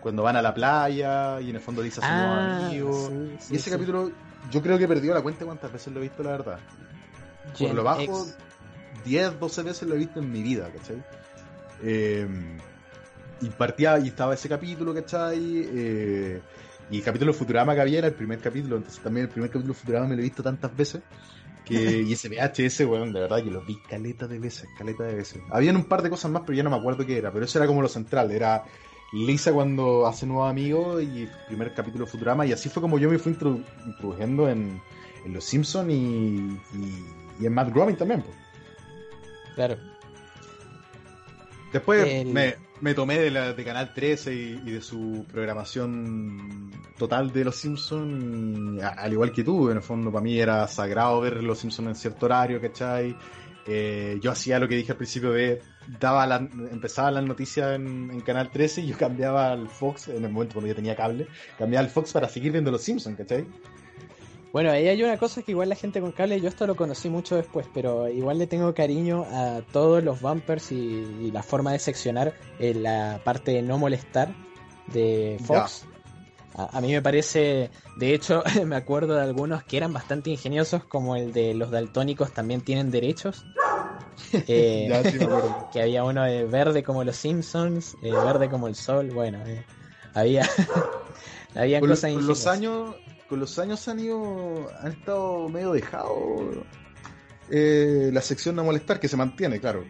E: Cuando van a la playa y en el fondo Lisa se
F: Ah,
E: amigos.
F: sí, sí,
E: y ese
F: sí.
E: capítulo, yo creo que he perdido la cuenta cuántas veces lo he visto, la verdad. Por lo bajo,
F: X.
E: 10, 12 veces lo he visto en mi vida, ¿cachai? Eh, y partía, y estaba ese capítulo, ¿cachai? Eh, y el capítulo de Futurama que había era el primer capítulo, entonces también el primer capítulo de Futurama me lo he visto tantas veces. Que, y ese VHS, weón, de verdad que lo vi caleta de veces, caleta de veces. Habían un par de cosas más, pero ya no me acuerdo qué era, pero eso era como lo central, era Lisa cuando hace nuevos amigos y el primer capítulo de Futurama, y así fue como yo me fui introdu- introduciendo en, en Los Simpsons y, y, y en Matt Groening también. pues.
F: Claro.
E: Después
F: El-
E: me, me tomé de, la, de Canal 13 y, y de su programación total de Los Simpsons, al igual que tú, en el fondo para mí era sagrado ver Los Simpsons en cierto horario, ¿cachai? Eh, yo hacía lo que dije al principio de, daba la, empezaba las noticias en, en, Canal 13 y yo cambiaba al Fox, en el momento cuando yo tenía cable, cambiaba al Fox para seguir viendo Los Simpsons, ¿cachai?
F: Bueno, ahí hay una cosa que igual la gente con cable, yo esto lo conocí mucho después, pero igual le tengo cariño a todos los bumpers y, y la forma de seccionar en la parte de no molestar de Fox. A, a, mí me parece, de hecho, me acuerdo de algunos que eran bastante ingeniosos, como el de los daltónicos también tienen derechos. Eh,
E: Ya, sí,
F: que había uno de verde como los Simpsons, eh, verde como el sol, bueno, eh, había, había
E: Con,
F: cosas
E: con los
F: ingeniosas.
E: años, con los años han ido, han estado medio dejado eh, la sección no molestar, que se mantiene, claro.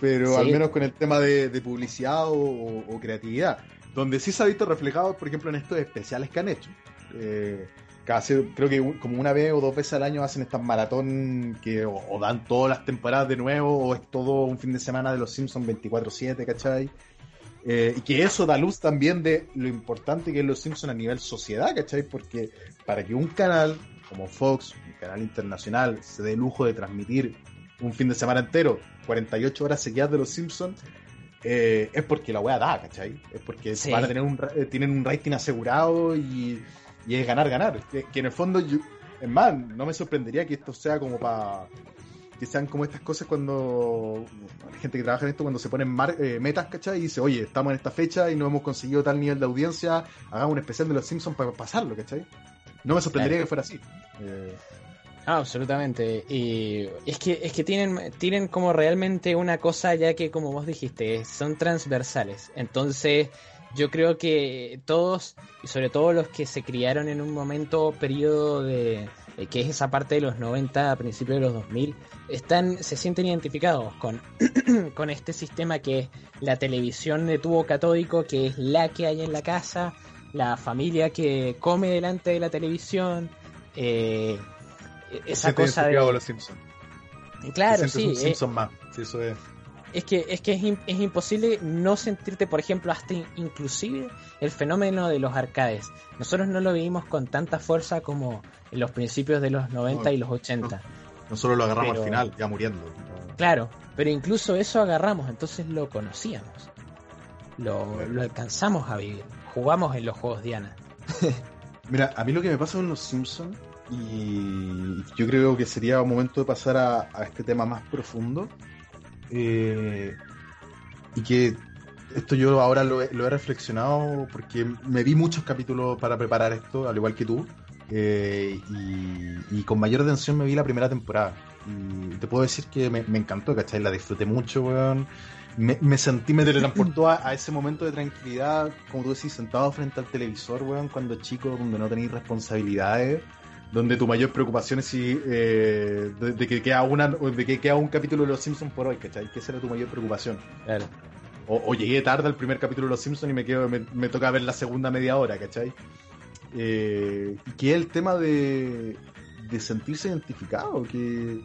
E: Pero
F: Sí.
E: al menos con el tema de, de publicidad o, creatividad. Donde sí se ha visto reflejado, por ejemplo, en estos especiales que han hecho. Eh, casi, creo que como una vez o dos veces al año hacen estas maratón que o, o dan todas las temporadas de nuevo o es todo un fin de semana de los Simpsons 24-7, ¿cachai? Eh, y que eso da luz también de lo importante que es los Simpsons a nivel sociedad, ¿cachai? Porque para que un canal como Fox, un canal internacional, se dé el lujo de transmitir un fin de semana entero, 48 horas seguidas de los Simpsons, eh, es porque la wea da, ¿cachai? Es porque
F: Sí.
E: van a tener un, eh, tienen un rating asegurado y, y es ganar, ganar. Que, que en el fondo, yo- es más, no me sorprendería que esto sea como para que sean como estas cosas cuando la gente que trabaja en esto cuando se ponen mar- eh, metas, ¿cachai? Y dice, oye, estamos en esta fecha y no hemos conseguido tal nivel de audiencia, hagamos un especial de los Simpsons para pasarlo, ¿cachai? No me sorprendería que fuera así. Eh,
F: Ah, absolutamente. Y es que, es que tienen, tienen como realmente una cosa ya que, como vos dijiste, son transversales. Entonces, yo creo que todos, y sobre todo los que se criaron en un momento, periodo de, eh, que es esa parte de los 90 a principios de los 2000, están, se sienten identificados con, con este sistema que es la televisión de tubo catódico, que es la que hay en la casa, la familia que come delante de la televisión, eh, esa
E: siente
F: cosa de...
E: los Simpsons.
F: Claro, sí. eh,
E: Simpson más. Sí, eso es.
F: Es que, es, que es, es imposible no sentirte, por ejemplo, hasta in- inclusive el fenómeno de los arcades. Nosotros no lo vivimos con tanta fuerza como en los principios de los 90 y los 80.
E: Nosotros lo agarramos
F: Pero-
E: al final, ya muriendo.
F: Claro, pero incluso eso agarramos, entonces lo conocíamos. Lo, lo alcanzamos a vivir. Jugamos en los juegos Diana.
E: Mira, a mí lo que me pasa con los Simpsons, y yo creo que sería un momento de pasar a, a este tema más profundo, eh, y que esto yo ahora lo he, lo he reflexionado porque me vi muchos capítulos para preparar esto, al igual que tú, eh, y, con mayor atención me vi la primera temporada. Y te puedo decir que me, encantó, ¿cachai? La disfruté mucho, weón. Me, me sentí, me teletransportó a, a ese momento de tranquilidad, como tú decís, sentado frente al televisor, weón, cuando chico, donde no tenéis responsabilidades, donde tu mayor preocupación es si, eh, de, de que queda una, de que queda un capítulo de Los Simpsons por hoy, ¿cachai? Que esa era tu mayor preocupación.
F: Claro.
E: O, o llegué tarde al primer capítulo de Los Simpsons y me quedo, me, me toca ver la segunda media hora, ¿cachai? Eh, que es el tema de, de sentirse identificado, que,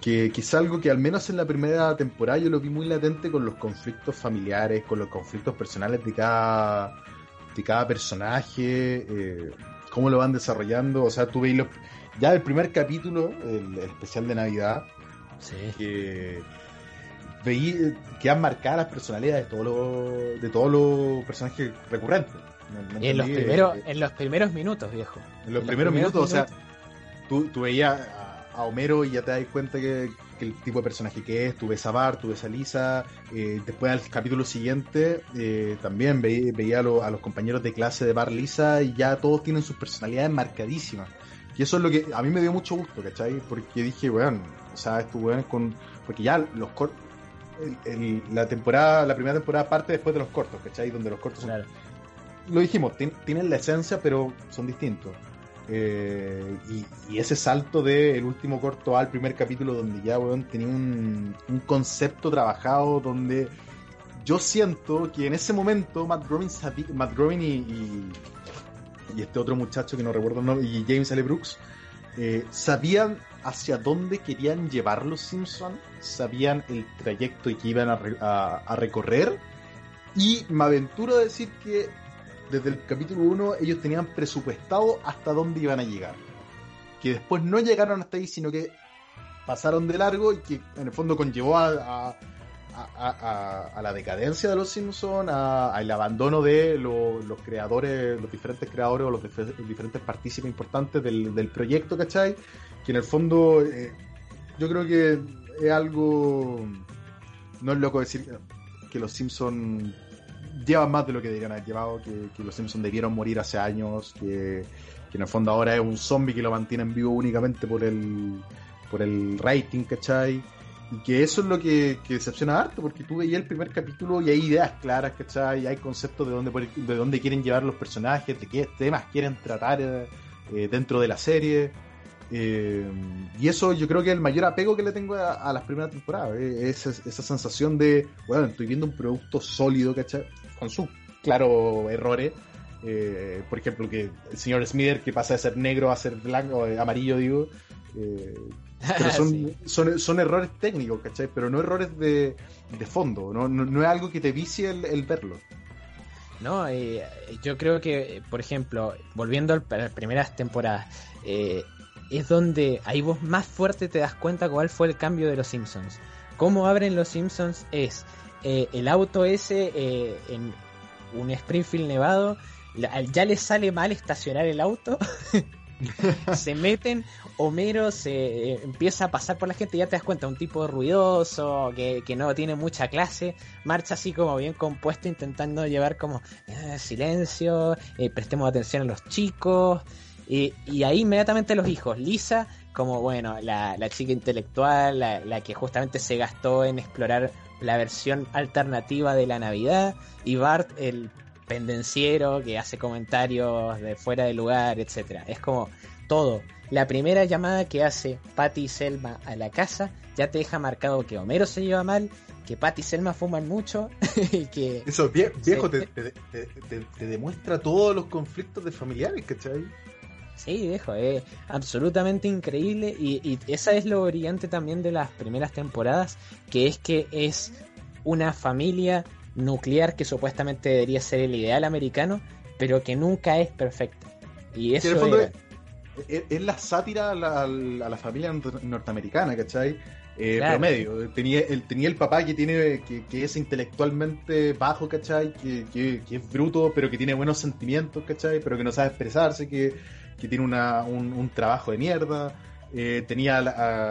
E: que, que es algo que al menos en la primera temporada yo lo vi muy latente con los conflictos familiares, con los conflictos personales de cada, de cada personaje, eh, cómo lo van desarrollando, o sea, tú veis los, ya el primer capítulo, el, el especial de Navidad,
F: Sí.
E: que veí que han marcado las personalidades de todos los de todos los personajes recurrentes. ¿Me- me
F: Y en los, primeros,
E: Eh,
F: en los primeros minutos, viejo.
E: en los primeros minutos, o sea, tú, tú veías a, a Homero y ya te das cuenta que, que el tipo de personaje que es, tú ves a Bart, tú ves a Lisa, eh, después al capítulo siguiente eh, también veía, veía a, lo- a los compañeros de clase de Bart, Lisa y ya todos tienen sus personalidades marcadísimas. Y eso es lo que a mí me dio mucho gusto, ¿cachai? Porque dije, weón, o sea, estos weones con... Porque ya los cortos... la temporada, la primera temporada parte después de los cortos, ¿cachai? Donde los cortos son
F: Claro.
E: lo dijimos, tien- tienen la esencia, pero son distintos. Eh, y, ese salto del último corto al primer capítulo, donde ya, weón, tenía un, concepto trabajado, donde yo siento que en ese momento Matt Groening, sabi- Matt Groening y, este otro muchacho que no recuerdo el nombre, y James L. Brooks, eh, sabían hacia dónde querían llevar los Simpsons, sabían el trayecto que iban a recorrer Y me aventuro a decir que desde el capítulo 1 ellos tenían presupuestado hasta dónde iban a llegar. Que después no llegaron hasta ahí, sino que pasaron de largo y que en el fondo conllevó a, la decadencia de los Simpsons, al abandono de lo- los creadores, los diferentes creadores o los dif- diferentes partícipes importantes del, del proyecto, ¿cachai? Que en el fondo eh, yo creo que es algo... No es loco decir que los Simpsons llevan más de lo que deberían haber llevado, que, los Simpsons debieron morir hace años, que, que en el fondo ahora es un zombie que lo mantienen vivo únicamente por el, por el rating, ¿cachai? Y que eso es lo que, que decepciona harto, porque tú veías el primer capítulo y hay ideas claras, ¿cachai? Y hay conceptos de dónde, de dónde quieren llevar los personajes, de qué temas quieren tratar eh, dentro de la serie. Eh, y eso yo creo que es el mayor apego que le tengo a, a las primeras temporadas. eh, esa, esa sensación de, bueno, estoy viendo un producto sólido, ¿cachai? Con sus, claro, errores. Eh, por ejemplo, que el señor Smither que pasa de ser negro a ser blanco, eh, amarillo, digo. eh, pero son,
F: Sí.
E: son, son errores técnicos, ¿cachai? Pero no errores de, de fondo, no, no, no es algo que te vicie el, el verlo.
F: No, eh, yo creo que, por ejemplo, volviendo a las primeras temporadas, es donde ahí vos más fuerte te das cuenta cuál fue el cambio de los Simpsons. Cómo abren los Simpsons es eh, el auto ese eh, en un Springfield nevado, ya les sale mal estacionar el auto. se meten, Homero se eh, empieza a pasar por la gente, ya te das cuenta, un tipo ruidoso, que, que no tiene mucha clase, marcha así como bien compuesto, intentando llevar como silencio, prestemos atención a los chicos, y ahí inmediatamente los hijos, Lisa, como bueno, la, la chica intelectual, la, la que justamente se gastó en explorar la versión alternativa de la Navidad, y Bart, el pendenciero que hace comentarios de fuera de lugar, etcétera. Es como todo. La primera llamada que hace Patty y Selma a la casa ya te deja marcado que Homero se lleva mal, que Patty y Selma fuman mucho y que
E: Eso, vie- viejo,
F: Sí.
E: te, te, te- te- te demuestra todos los conflictos de familiares, ¿cachai?
F: Sí, dejo, es absolutamente increíble y, y esa es lo brillante también de las primeras temporadas, que es que es una familia nuclear que supuestamente debería ser el ideal americano, pero que nunca es perfecta. Y eso
E: fondo es, la sátira a la, a la familia nor- norteamericana, ¿cachai? Eh,
F: Claro.
E: Promedio. Tenía el, tenía el papá que tiene que, que es intelectualmente bajo, ¿cachai? Que, que, que es bruto, pero que tiene buenos sentimientos, ¿cachai? Pero que no sabe expresarse, que, que tiene una, un, un trabajo de mierda. Eh, tenía, a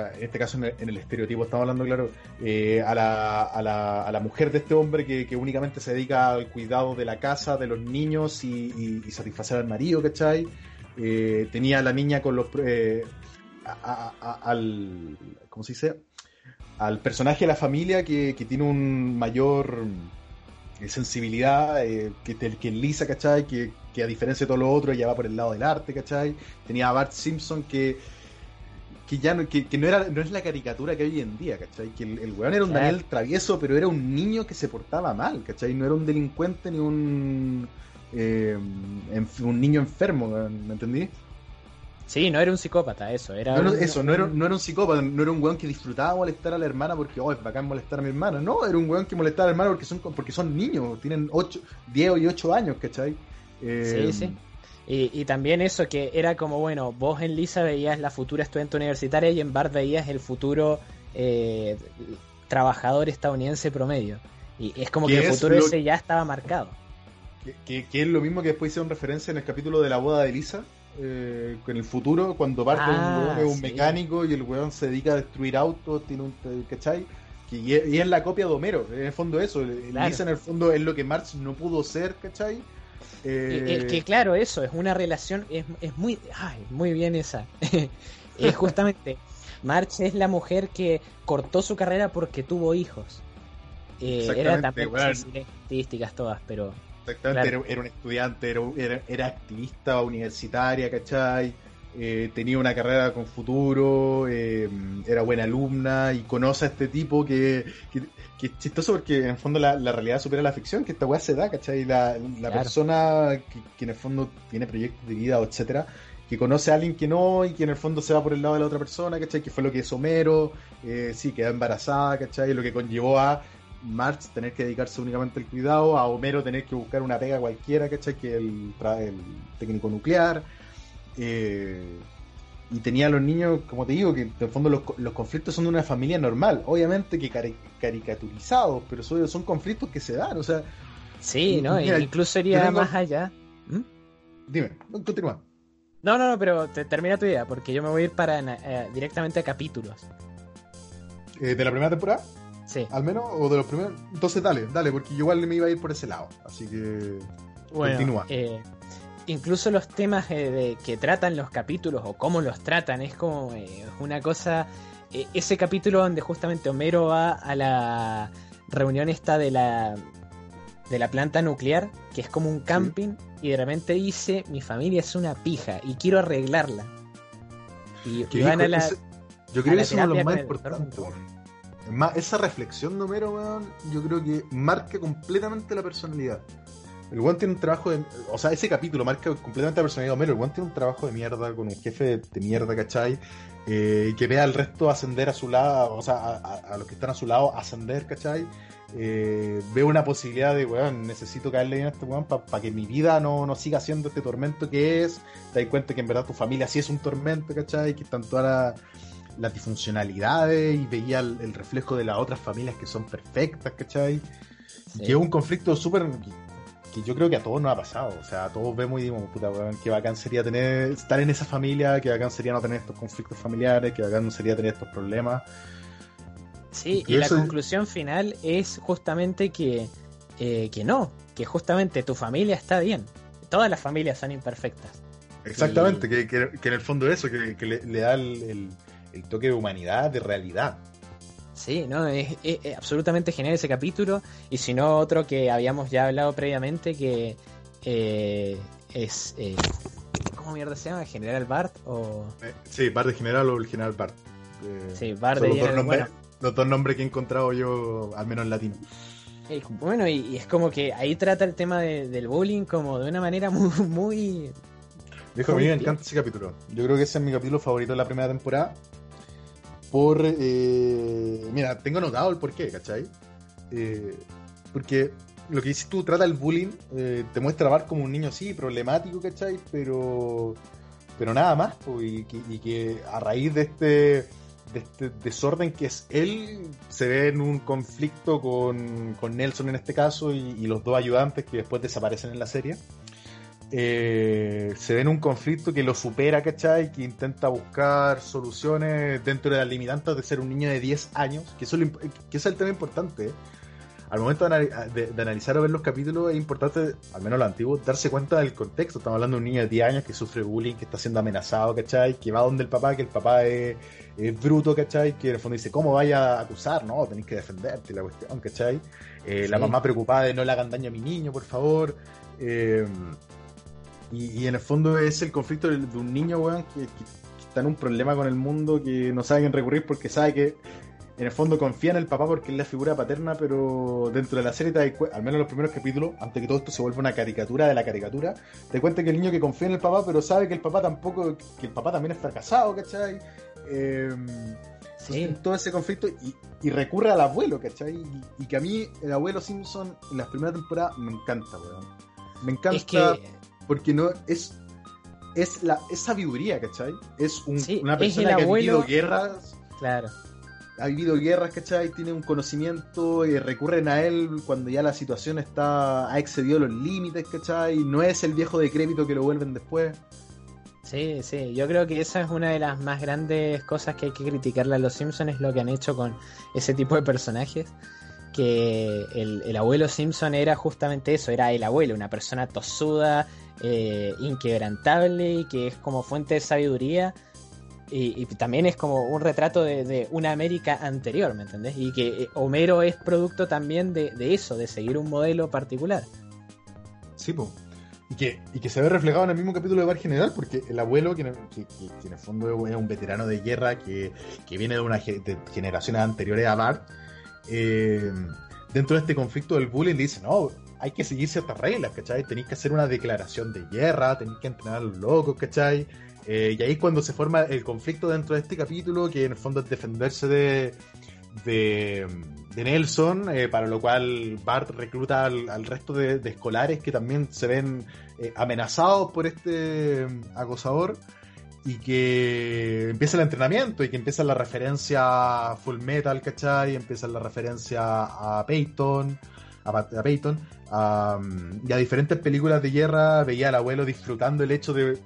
E: a- en este caso en el, estereotipo, estamos hablando, claro, eh, a, la, a, la, a la mujer de este hombre que, únicamente se dedica al cuidado de la casa, de los niños y, y- satisfacer al marido, ¿cachai? Eh, tenía a la niña con los... eh, al... ¿Cómo se dice? Al personaje de la familia que, que tiene un mayor sensibilidad eh, que, que Lisa, ¿cachai? Que, que a diferencia de todo lo otro, ella va por el lado del arte, ¿cachai? Tenía a Bart Simpson que que ya no, que, que no era no es la caricatura que hay hoy en día, ¿cachai? Que el, el weón era un
F: Claro.
E: Daniel travieso, pero era un niño que se portaba mal, ¿cachai? No era un delincuente ni un eh, un niño enfermo, ¿me entendí?
F: Sí, no era un psicópata, eso. Era
E: No, no,
F: un-
E: eso, no era, no era un psicópata, no era un weón que disfrutaba molestar a la hermana porque, oh, es bacán molestar a mi hermana. No, era un weón que molestaba a la hermana porque son, porque son niños, tienen 8, 10 y 8 años, ¿cachai? Eh,
F: Sí, sí. Y, y también eso que era como, bueno, vos en Lisa veías la futura estudiante universitaria y en Bart veías el futuro eh, trabajador estadounidense promedio. Y es como
E: Que
F: el
E: es
F: futuro
E: lo-
F: ese ya estaba marcado.
E: Que, que- que es lo mismo que después hicieron referencia en el capítulo de la boda de Lisa, eh, con el futuro, cuando Bart es un
F: Ah,
E: weón, es un
F: sí.
E: mecánico y el weón se dedica a destruir autos, tiene un, ¿cachai? Que, y, es, y es la copia de Homero, en el fondo eso, el-
F: Claro.
E: Lisa en el fondo es lo que Marx no pudo ser, ¿cachai? Eh,
F: Es que claro, eso, es una relación, es, es muy, ay, muy bien esa. es justamente, March es la mujer que cortó su carrera porque tuvo hijos. Eh, era también sí, estadísticas todas, pero
E: Exactamente,
F: Claro.
E: era, era un estudiante, era, era, era activista universitaria, ¿cachai? Eh, tenía una carrera con futuro, eh, era buena alumna y conoce a este tipo que, que, que es chistoso porque en el fondo la, la realidad supera la ficción, que esta weá se da, ¿cachai? La, la
F: Claro.
E: persona que, que en el fondo tiene proyectos de vida, o etcétera, que conoce a alguien que no y que en el fondo se va por el lado de la otra persona, ¿cachai? Que fue lo que es Homero, eh, sí, queda embarazada, ¿cachai? Lo que conllevó a March tener que dedicarse únicamente al cuidado, a Homero tener que buscar una pega cualquiera, ¿cachai? Que el, el técnico nuclear. Eh, y tenía a los niños, como te digo, que en el fondo los, los conflictos son de una familia normal, obviamente que cari caricaturizados, pero son, son, conflictos que se dan, o sea...
F: Sí, ¿no? Mira, Incluso sería tengo... más allá. ¿Mm?
E: Dime, continúa.
F: No, no, no, pero te, termina tu idea, porque yo me voy a ir para eh, directamente a capítulos.
E: Eh, ¿De la primera temporada?
F: Sí.
E: Al menos, o de los primeros. Entonces dale, dale, porque igual me iba a ir por ese lado. Así que.
F: Bueno,
E: continúa.
F: Eh, incluso los temas eh, de, que tratan los capítulos o cómo los tratan es como eh, una cosa. Ese capítulo donde justamente Homero va a la reunión esta de la de la planta nuclear, que es como un camping, sí. y de repente dice, mi familia es una pija y quiero arreglarla. Y, y van a la...
E: Ese, yo creo que eso es lo más importante. Más, esa reflexión de Homero, weón, yo creo que marca completamente la personalidad. El One tiene un trabajo de. O sea, ese capítulo marca completamente la personalidad de Homero. El One tiene un trabajo de mierda con un jefe de, mierda, ¿cachai? Eh, que ve al resto ascender a su lado, o sea, a, los que están a su lado ascender, ¿cachai? Eh, veo una posibilidad de, weón, necesito caerle bien a este weón para pa que mi vida no, no siga siendo este tormento que es. Te das cuenta que en verdad tu familia sí es un tormento, ¿cachai? Que están todas las las disfuncionalidades y veía el, el, reflejo de las otras familias que son perfectas, ¿cachai? Sí. Que es un conflicto súper que yo creo que a todos nos ha pasado. O sea, a todos vemos y decimos, puta, weón, que bacán sería tener, estar en esa familia, que bacán sería no tener estos conflictos familiares, que bacán sería tener estos problemas.
F: Sí, y, y la conclusión final es justamente que, eh, que no, que justamente tu familia está bien. Todas las familias son imperfectas.
E: Exactamente, y... que, que, que, en el fondo eso, que, que le, le, da el, el, el, toque de humanidad, de realidad.
F: Sí, no, es, es, es, absolutamente genial ese capítulo. Y si no, otro que habíamos ya hablado previamente, que eh, es. Eh, ¿Cómo mierda se llama? ¿General Bart? O...
E: Eh, sí, Bart de General o el General Bart.
F: sí, Bart de
E: los, dos nombres, bueno. los dos nombres que he encontrado yo, al menos en latino.
F: Bueno, y, y, es como que ahí trata el tema de, del bullying como de una manera muy. muy
E: Dijo, a mí me encanta ese capítulo. Yo creo que ese es mi capítulo favorito de la primera temporada. Por. Eh, mira, tengo notado el porqué, ¿cachai? Eh, porque lo que dices tú trata el bullying, eh, te muestra a Bart como un niño así, problemático, ¿cachai? Pero. Pero nada más, y, que, a raíz de este de este desorden que es él, se ve en un conflicto con, con Nelson en este caso y, los dos ayudantes que después desaparecen en la serie. Eh, se ve en un conflicto que lo supera, ¿cachai? Que intenta buscar soluciones dentro de las limitantes de ser un niño de 10 años, que eso, que eso es el tema importante. ¿eh? Al momento de, de, de, analizar o ver los capítulos es importante, al menos lo antiguo, darse cuenta del contexto. Estamos hablando de un niño de 10 años que sufre bullying, que está siendo amenazado, ¿cachai? Que va donde el papá, que el papá es, es bruto, ¿cachai? Que en el fondo dice, ¿cómo vaya a acusar? No, tenés que defenderte, la cuestión, ¿cachai? Eh, sí. La mamá preocupada de no le hagan daño a mi niño, por favor. Eh, y, y, en el fondo es el conflicto de, de un niño, weón, que, que, que, está en un problema con el mundo, que no sabe a quién recurrir porque sabe que en el fondo confía en el papá porque es la figura paterna, pero dentro de la serie, te al menos en los primeros capítulos, antes que todo esto se vuelva una caricatura de la caricatura, te cuenta que el niño que confía en el papá, pero sabe que el papá tampoco, que el papá también es fracasado, ¿cachai? Eh, sí. todo ese conflicto y, y, recurre al abuelo, ¿cachai? Y, y, que a mí el abuelo Simpson en las primeras temporadas me encanta, weón. Me encanta es que... porque no es es la es sabiduría, ¿cachai? Es un,
F: sí,
E: una persona que
F: abuelo...
E: ha vivido guerras.
F: Claro
E: ha vivido guerras, ¿cachai? Tiene un conocimiento y recurren a él cuando ya la situación está ha excedido los límites, ¿cachai? No es el viejo decrépito que lo vuelven después.
F: Sí, sí, yo creo que esa es una de las más grandes cosas que hay que criticarle a los Simpsons, es lo que han hecho con ese tipo de personajes. Que el, el abuelo Simpson era justamente eso, era el abuelo, una persona tosuda, eh, inquebrantable y que es como fuente de sabiduría y, también es como un retrato de, una América anterior, ¿me entendés? Y que eh, Homero es producto también de, eso, de seguir un modelo particular.
E: Sí, pues. Y que, y que se ve reflejado en el mismo capítulo de Bar General, porque el abuelo, que en el fondo es un veterano de guerra que, que viene de, una, de generaciones anteriores a Bart, eh, dentro de este conflicto del bullying le dice, no, hay que seguir ciertas reglas, ¿cachai? Tenéis que hacer una declaración de guerra, tenéis que entrenar a los locos, ¿cachai? Eh, y ahí es cuando se forma el conflicto dentro de este capítulo, que en el fondo es defenderse de, de, Nelson, eh, para lo cual Bart recluta al, resto de, escolares que también se ven amenazados por este acosador y que empieza el entrenamiento y que empieza la referencia a Full Metal, ¿cachai? Empieza la referencia a Peyton, a, a Peyton, a, y a diferentes películas de guerra. Veía al abuelo disfrutando el hecho de.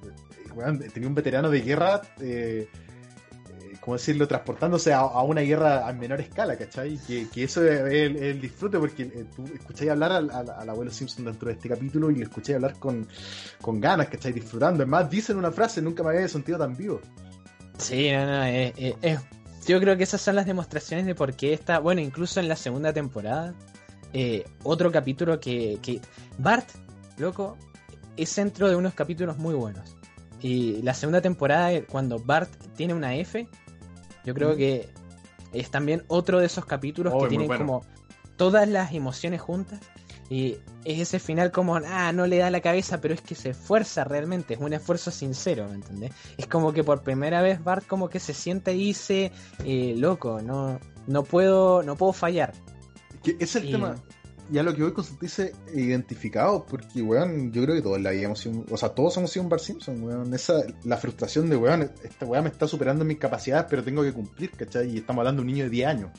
E: tenía un veterano de guerra. Eh, ¿Cómo decirlo? Transportándose a, una guerra a menor escala, ¿cachai? Que, eso es el, disfrute, porque eh, tú escucháis hablar al, al- abuelo Simpson dentro de este capítulo y lo escucháis hablar con, con ganas, ¿cachai? Disfrutando. Es más, dicen una frase, nunca me había sentido tan vivo.
F: Sí, no, no, yo creo que esas son las demostraciones de por qué está, bueno, incluso en la segunda temporada, eh, otro capítulo que, que Bart, loco, es centro de unos capítulos muy buenos. Y la segunda temporada, eh, cuando Bart tiene una F, yo creo
E: Mm.
F: que es también otro de esos capítulos
E: Oh,
F: que tienen
E: bueno.
F: como todas las emociones juntas. Y es ese final como, ah, no le da la cabeza, pero es que se esfuerza realmente, es un esfuerzo sincero, ¿me entendés? Es como que por primera vez Bart como que se siente y dice, eh, loco, no, no puedo, no puedo fallar.
E: Que es el
F: Y-
E: tema. Ya lo que voy con sentirse identificados, porque, weón, yo creo que todos la habíamos sido, o sea, todos hemos sido un Bart Simpson, weón. Esa, la frustración de, weón, esta weá me está superando mis capacidades, pero tengo que cumplir, ¿cachai? Y estamos hablando de un niño de 10 años.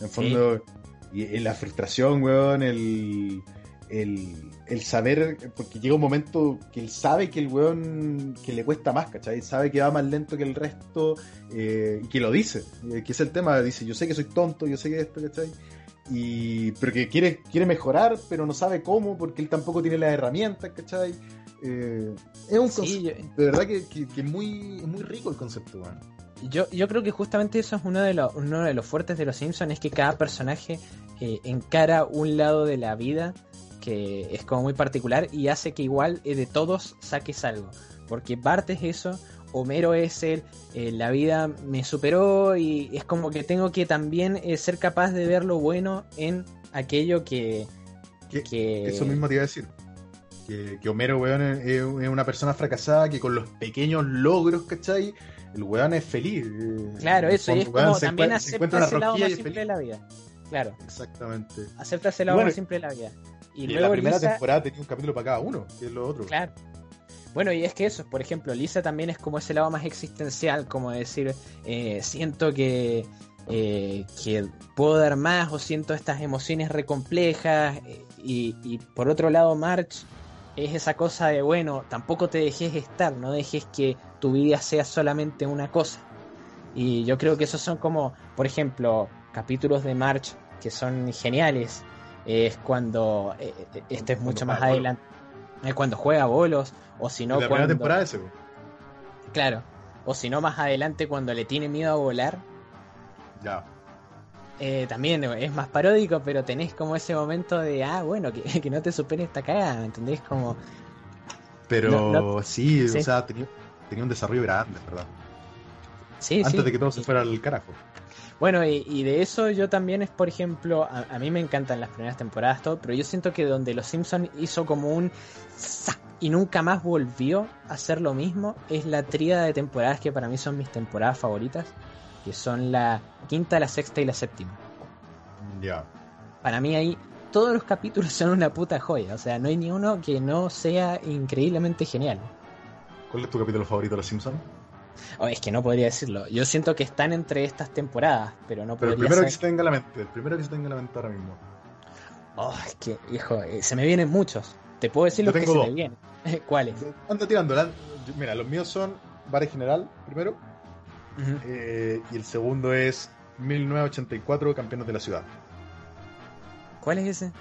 E: En fondo, y, y la frustración, weón, el, el, el saber, porque llega un momento que él sabe que el weón, que le cuesta más, ¿cachai? Sabe que va más lento que el resto, eh, y que lo dice, eh, que es el tema, dice, yo sé que soy tonto, yo sé que esto, ¿cachai? Y pero que quiere, quiere mejorar, pero no sabe cómo, porque él tampoco tiene las herramientas, ¿cachai? Eh, es un
F: Sí, yo-
E: de verdad que, que, muy, muy rico el concepto, weón.
F: Yo, yo creo que justamente eso es uno de, los, uno de los fuertes de los Simpsons, es que cada personaje eh, encara un lado de la vida que es como muy particular y hace que igual eh, de todos saques algo. Porque Bart es eso, Homero es el, eh, la vida me superó y es como que tengo que también eh, ser capaz de ver lo bueno en aquello que...
E: Que-
F: que-
E: Eso mismo te iba a decir. Que, que Homero, weón, es, es una persona fracasada que con los pequeños logros, ¿cachai? El weón es feliz. eh,
F: Claro, eso, y es
E: weón,
F: como también acepta ese lado más simple de la vida. Claro,
E: Exactamente.
F: acepta ese lado
E: Bueno,
F: más simple de la vida. Y,
E: Y en
F: luego
E: la primera
F: Lisa-
E: temporada tenía un capítulo para cada uno, que es lo otro.
F: Claro. Bueno, y es que eso, por ejemplo, Lisa también es como ese lado más existencial, como decir, eh, siento que, eh, que puedo dar más o siento estas emociones recomplejas. eh, y, y por otro lado, March es esa cosa de, bueno, tampoco te dejes estar, no dejes que tu vida sea solamente una cosa. Y yo creo que esos son como, por ejemplo, capítulos de March que son geniales. Es cuando, eh, este es mucho más adelante, es cuando juega bolos, o si no,
E: la
F: cuando...
E: primera temporada ese, weón.
F: Claro, o si no, más adelante cuando le tiene miedo a volar.
E: Ya.
F: Eh, también es más paródico, pero tenés como ese momento de, ah, bueno, que, que no te supere esta cagada, ¿me entendés? Como,
E: Pero
F: No, no-
E: sí,
F: sí.
E: o sea, tenía, tenía un desarrollo grande, ¿verdad?
F: sí,
E: Antes
F: sí.
E: de que todo se fuera al carajo.
F: Bueno, y, y de eso yo también es, por ejemplo, a, a mí me encantan las primeras temporadas, todo, pero yo siento que donde Los Simpsons hizo como un ¡zac! y nunca más volvió a hacer lo mismo, es la tríada de temporadas que para mí son mis temporadas favoritas, que son la quinta, la sexta y la séptima.
E: Ya.
F: Para mí ahí todos los capítulos son una puta joya, o sea, no hay ni uno que no sea increíblemente genial.
E: ¿Cuál es tu capítulo favorito de Los Simpsons?
F: O es que no podría decirlo. Yo siento que están entre estas temporadas, pero no
E: Pero el
F: podría
E: primero que
F: ser-
E: se tenga en la mente, el primero que se tenga en la mente ahora mismo.
F: Oh, es que, hijo, eh, se me vienen muchos. Te puedo decir
E: Yo
F: los que se me vienen. ¿Cuáles?
E: Anda tirando. la- Mira, los míos son Bar General, primero, eh, y el segundo es 1984, Campeones de la Ciudad.
F: ¿Cuál es ese?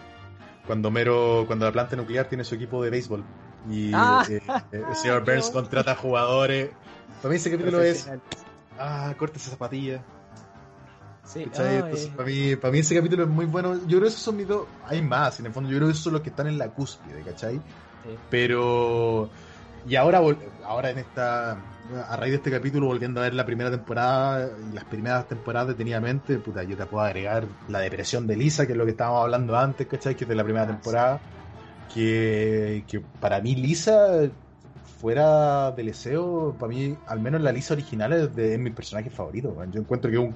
E: Cuando Mero, cuando la planta nuclear tiene su equipo de béisbol y
F: Ah.
E: eh, el señor
F: Qué
E: Burns contrata jugadores. Para mí ese capítulo es, ah, corta esa zapatilla.
F: Sí, oh,
E: Entonces, para, mí, para mí ese capítulo es muy bueno. Yo creo que esos son mis dos. Hay más, en el fondo. Yo creo que esos son los que están en la cúspide, ¿cachai?
F: sí.
E: Pero. Y ahora, ahora en esta. A raíz de este capítulo, volviendo a ver la primera temporada y las primeras temporadas detenidamente, puta, yo te puedo agregar la depresión de Lisa, que es lo que estábamos hablando antes, ¿cachai? Que es de la primera
F: Ah,
E: temporada. Que, que para mí Lisa fuera del SEO, para mí, al menos la Lisa original es, de, es mi personaje favorito. Yo encuentro que es un,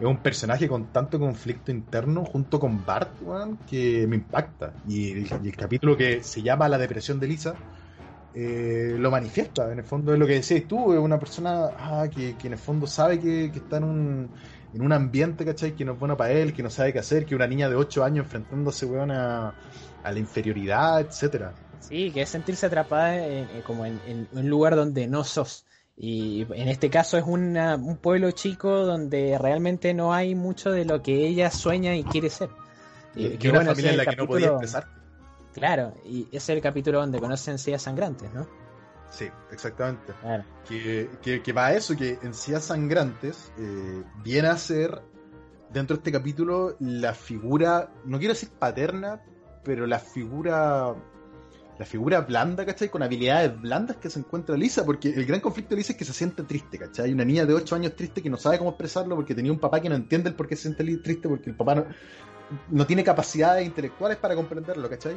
E: es un personaje con tanto conflicto interno junto con Bart, que me impacta. Y el, capítulo que se llama La depresión de Lisa eh, lo manifiesta. En el fondo es lo que decías tú, es una persona ah, que, en el fondo sabe que, que está en un, en un ambiente, ¿cachai? Que no es bueno para él, que no sabe qué hacer, que una niña de 8 años enfrentándose, weón, a, a la inferioridad, etcétera.
F: Sí, que es sentirse atrapada en- en- como en, en un lugar donde no sos. Y en este caso es una- un pueblo chico donde realmente no hay mucho de lo que ella sueña y quiere ser.
E: Y,
F: que
E: una
F: bueno,
E: familia en la que no podía expresar.
F: Claro, y ese es el capítulo donde conocen sillas sangrantes, ¿no?
E: Sí, exactamente.
F: Claro.
E: que, que, que va a eso, que en Sillas Sangrantes eh, viene a ser, dentro de este capítulo, la figura, no quiero decir paterna, pero la figura, la figura blanda, ¿cachai? Con habilidades blandas que se encuentra Lisa, porque el gran conflicto de Lisa es que se siente triste, ¿cachai? Una niña de 8 años triste que no sabe cómo expresarlo porque tenía un papá que no entiende el por qué se siente triste, porque el papá no, no tiene capacidades intelectuales para comprenderlo, ¿cachai?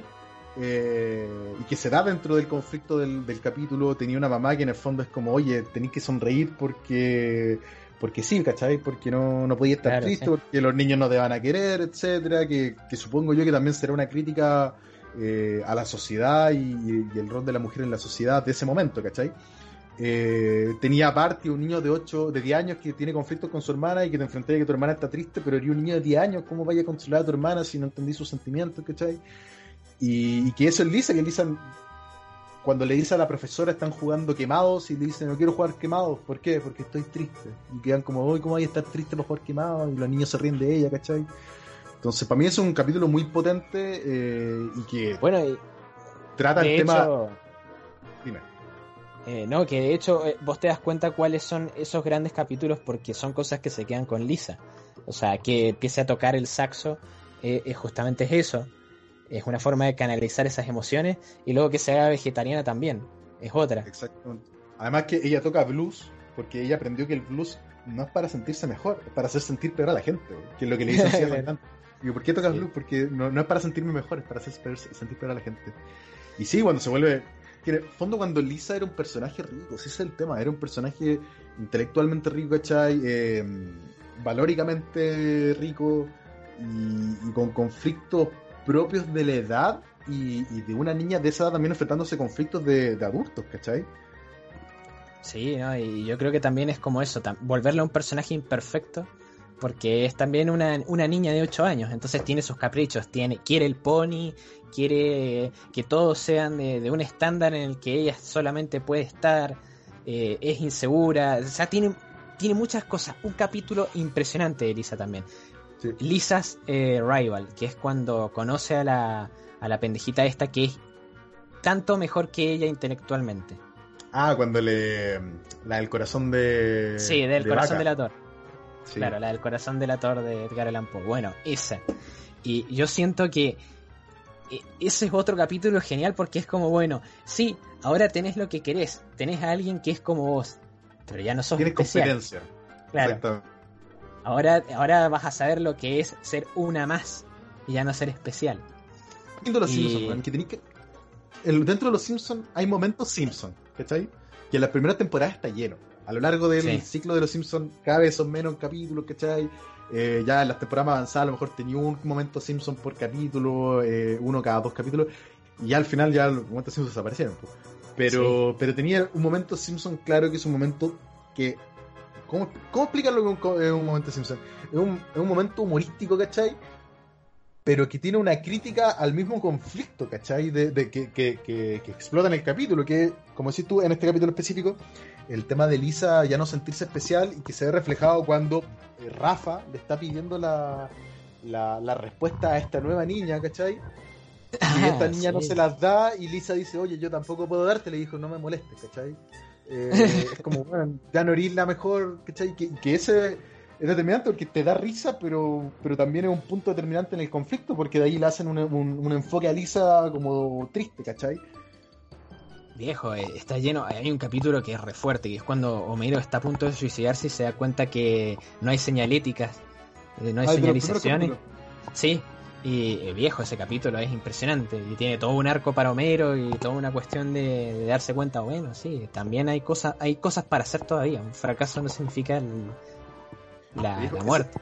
E: Eh, y que se da dentro del conflicto del, del capítulo, tenía una mamá que en el fondo es como, oye, tenéis que sonreír porque porque sí, ¿cachai? Porque no, no podía estar
F: Claro,
E: triste,
F: sí.
E: porque los niños no te van a querer, etcétera, que, que supongo yo que también será una crítica eh, a la sociedad y, el rol de la mujer en la sociedad de ese momento, ¿cachai? Eh, tenía aparte un niño de 8, de 10 años que tiene conflictos con su hermana y que te enfrenté a que tu hermana está triste, pero eres un niño de 10 años, ¿cómo vaya a consolar a tu hermana si no entendí sus sentimientos, ¿cachai? Y, que eso es Lisa, que Lisa, cuando le dice a la profesora están jugando quemados y le dice no quiero jugar quemados, ¿por qué? Porque estoy triste. Y quedan como, hoy ¿cómo voy a estar triste para jugar quemados? Y los niños se ríen de ella, ¿cachai? Entonces, para mí es un capítulo muy potente eh, y que
F: Bueno, y
E: trata el tema. Dime.
F: eh, no, que de hecho eh, vos te das cuenta cuáles son esos grandes capítulos porque son cosas que se quedan con Lisa. O sea, que empiece a tocar el saxo, eh, justamente es eso. Es una forma de canalizar esas emociones y luego que se haga vegetariana también. Es otra.
E: Exacto. Además que ella toca blues porque ella aprendió que el blues no es para sentirse mejor, es para hacer sentir peor a la gente, que es lo que le cantante. Digo, ¿por qué tocas
F: Sí.
E: blues? Porque no, no es para sentirme mejor, es para hacer sentir peor a la gente. Y sí, cuando se vuelve... En fondo cuando Lisa era un personaje rico, ese es el tema, era un personaje intelectualmente rico, ¿cachai? Eh, valóricamente rico y, y con conflictos propios de la edad y, y de una niña de esa edad también enfrentándose a conflictos de, de adultos, ¿cachai?
F: Sí, ¿no? y yo creo que también es como eso, volverle a un personaje imperfecto, porque es también una, una niña de 8 años, entonces tiene sus caprichos, tiene, quiere el pony, quiere que todos sean de, de un estándar en el que ella solamente puede estar, eh, es insegura, o sea, tiene, tiene muchas cosas, un capítulo impresionante de Lisa también.
E: Sí.
F: Lisa's eh, Rival, que es cuando conoce a la, a la pendejita esta que es tanto mejor que ella intelectualmente.
E: Ah, cuando le. La del corazón de.
F: Sí, del
E: de
F: corazón
E: vaca.
F: de la Thor.
E: Sí.
F: Claro, la del corazón de la Thor de Edgar Allan Poe. Bueno, esa. Y yo siento que eh, ese es otro capítulo genial porque es como, bueno, sí, ahora tenés lo que querés. Tenés a alguien que es como vos. Pero ya no sos
E: Tienes
F: especial.
E: competencia.
F: Claro. Ahora, ahora vas a saber lo que es ser una más y ya no ser especial.
E: Viendo los
F: Y-
E: Simpsons, weón, que tenéis que. el- dentro de los Simpsons hay momentos Simpsons, ¿cachai? Que en la primera temporada está lleno. A lo largo del
F: Sí.
E: ciclo de los Simpsons, cada vez son menos capítulos, ¿cachai? Eh, ya en las temporadas más avanzadas, a lo mejor tenía un momento Simpson por capítulo, eh, uno cada dos capítulos, y ya al final ya los momentos Simpsons desaparecieron. pues. Pero, pero tenía un momento Simpson claro que es un momento que. ¿Cómo, cómo explicarlo que un un momento Simpson? Es un, es un momento humorístico, ¿cachai? pero que tiene una crítica al mismo conflicto, ¿cachai? De, de que, que, que, que explota en el capítulo, que, como decís tú, en este capítulo específico, el tema de Lisa ya no sentirse especial y que se ve reflejado cuando eh, Rafa le está pidiendo la, la, la respuesta a esta nueva niña, ¿cachai? Y
F: Ah,
E: esta niña no se las da y Lisa dice, oye, yo tampoco puedo darte, le dijo, no me molestes, ¿cachai? Eh, es como, bueno, ya no la mejor, ¿cachai? Que, que ese es determinante porque te da risa, pero, pero también es un punto determinante en el conflicto, porque de ahí le hacen un, un- un enfoque a Lisa como triste, ¿cachai?
F: Viejo, eh, está lleno. Hay un capítulo que es re fuerte, que es cuando Homero está a punto de suicidarse y se da cuenta que no hay señaléticas, eh, no hay señalizaciones. Sí, Y eh, viejo, ese capítulo es impresionante. Y tiene todo un arco para Homero y toda una cuestión de, de darse cuenta, bueno, sí, también hay cosas, hay cosas para hacer todavía. Un fracaso no significa el- la,
E: Viejo,
F: la
E: ese-
F: muerte.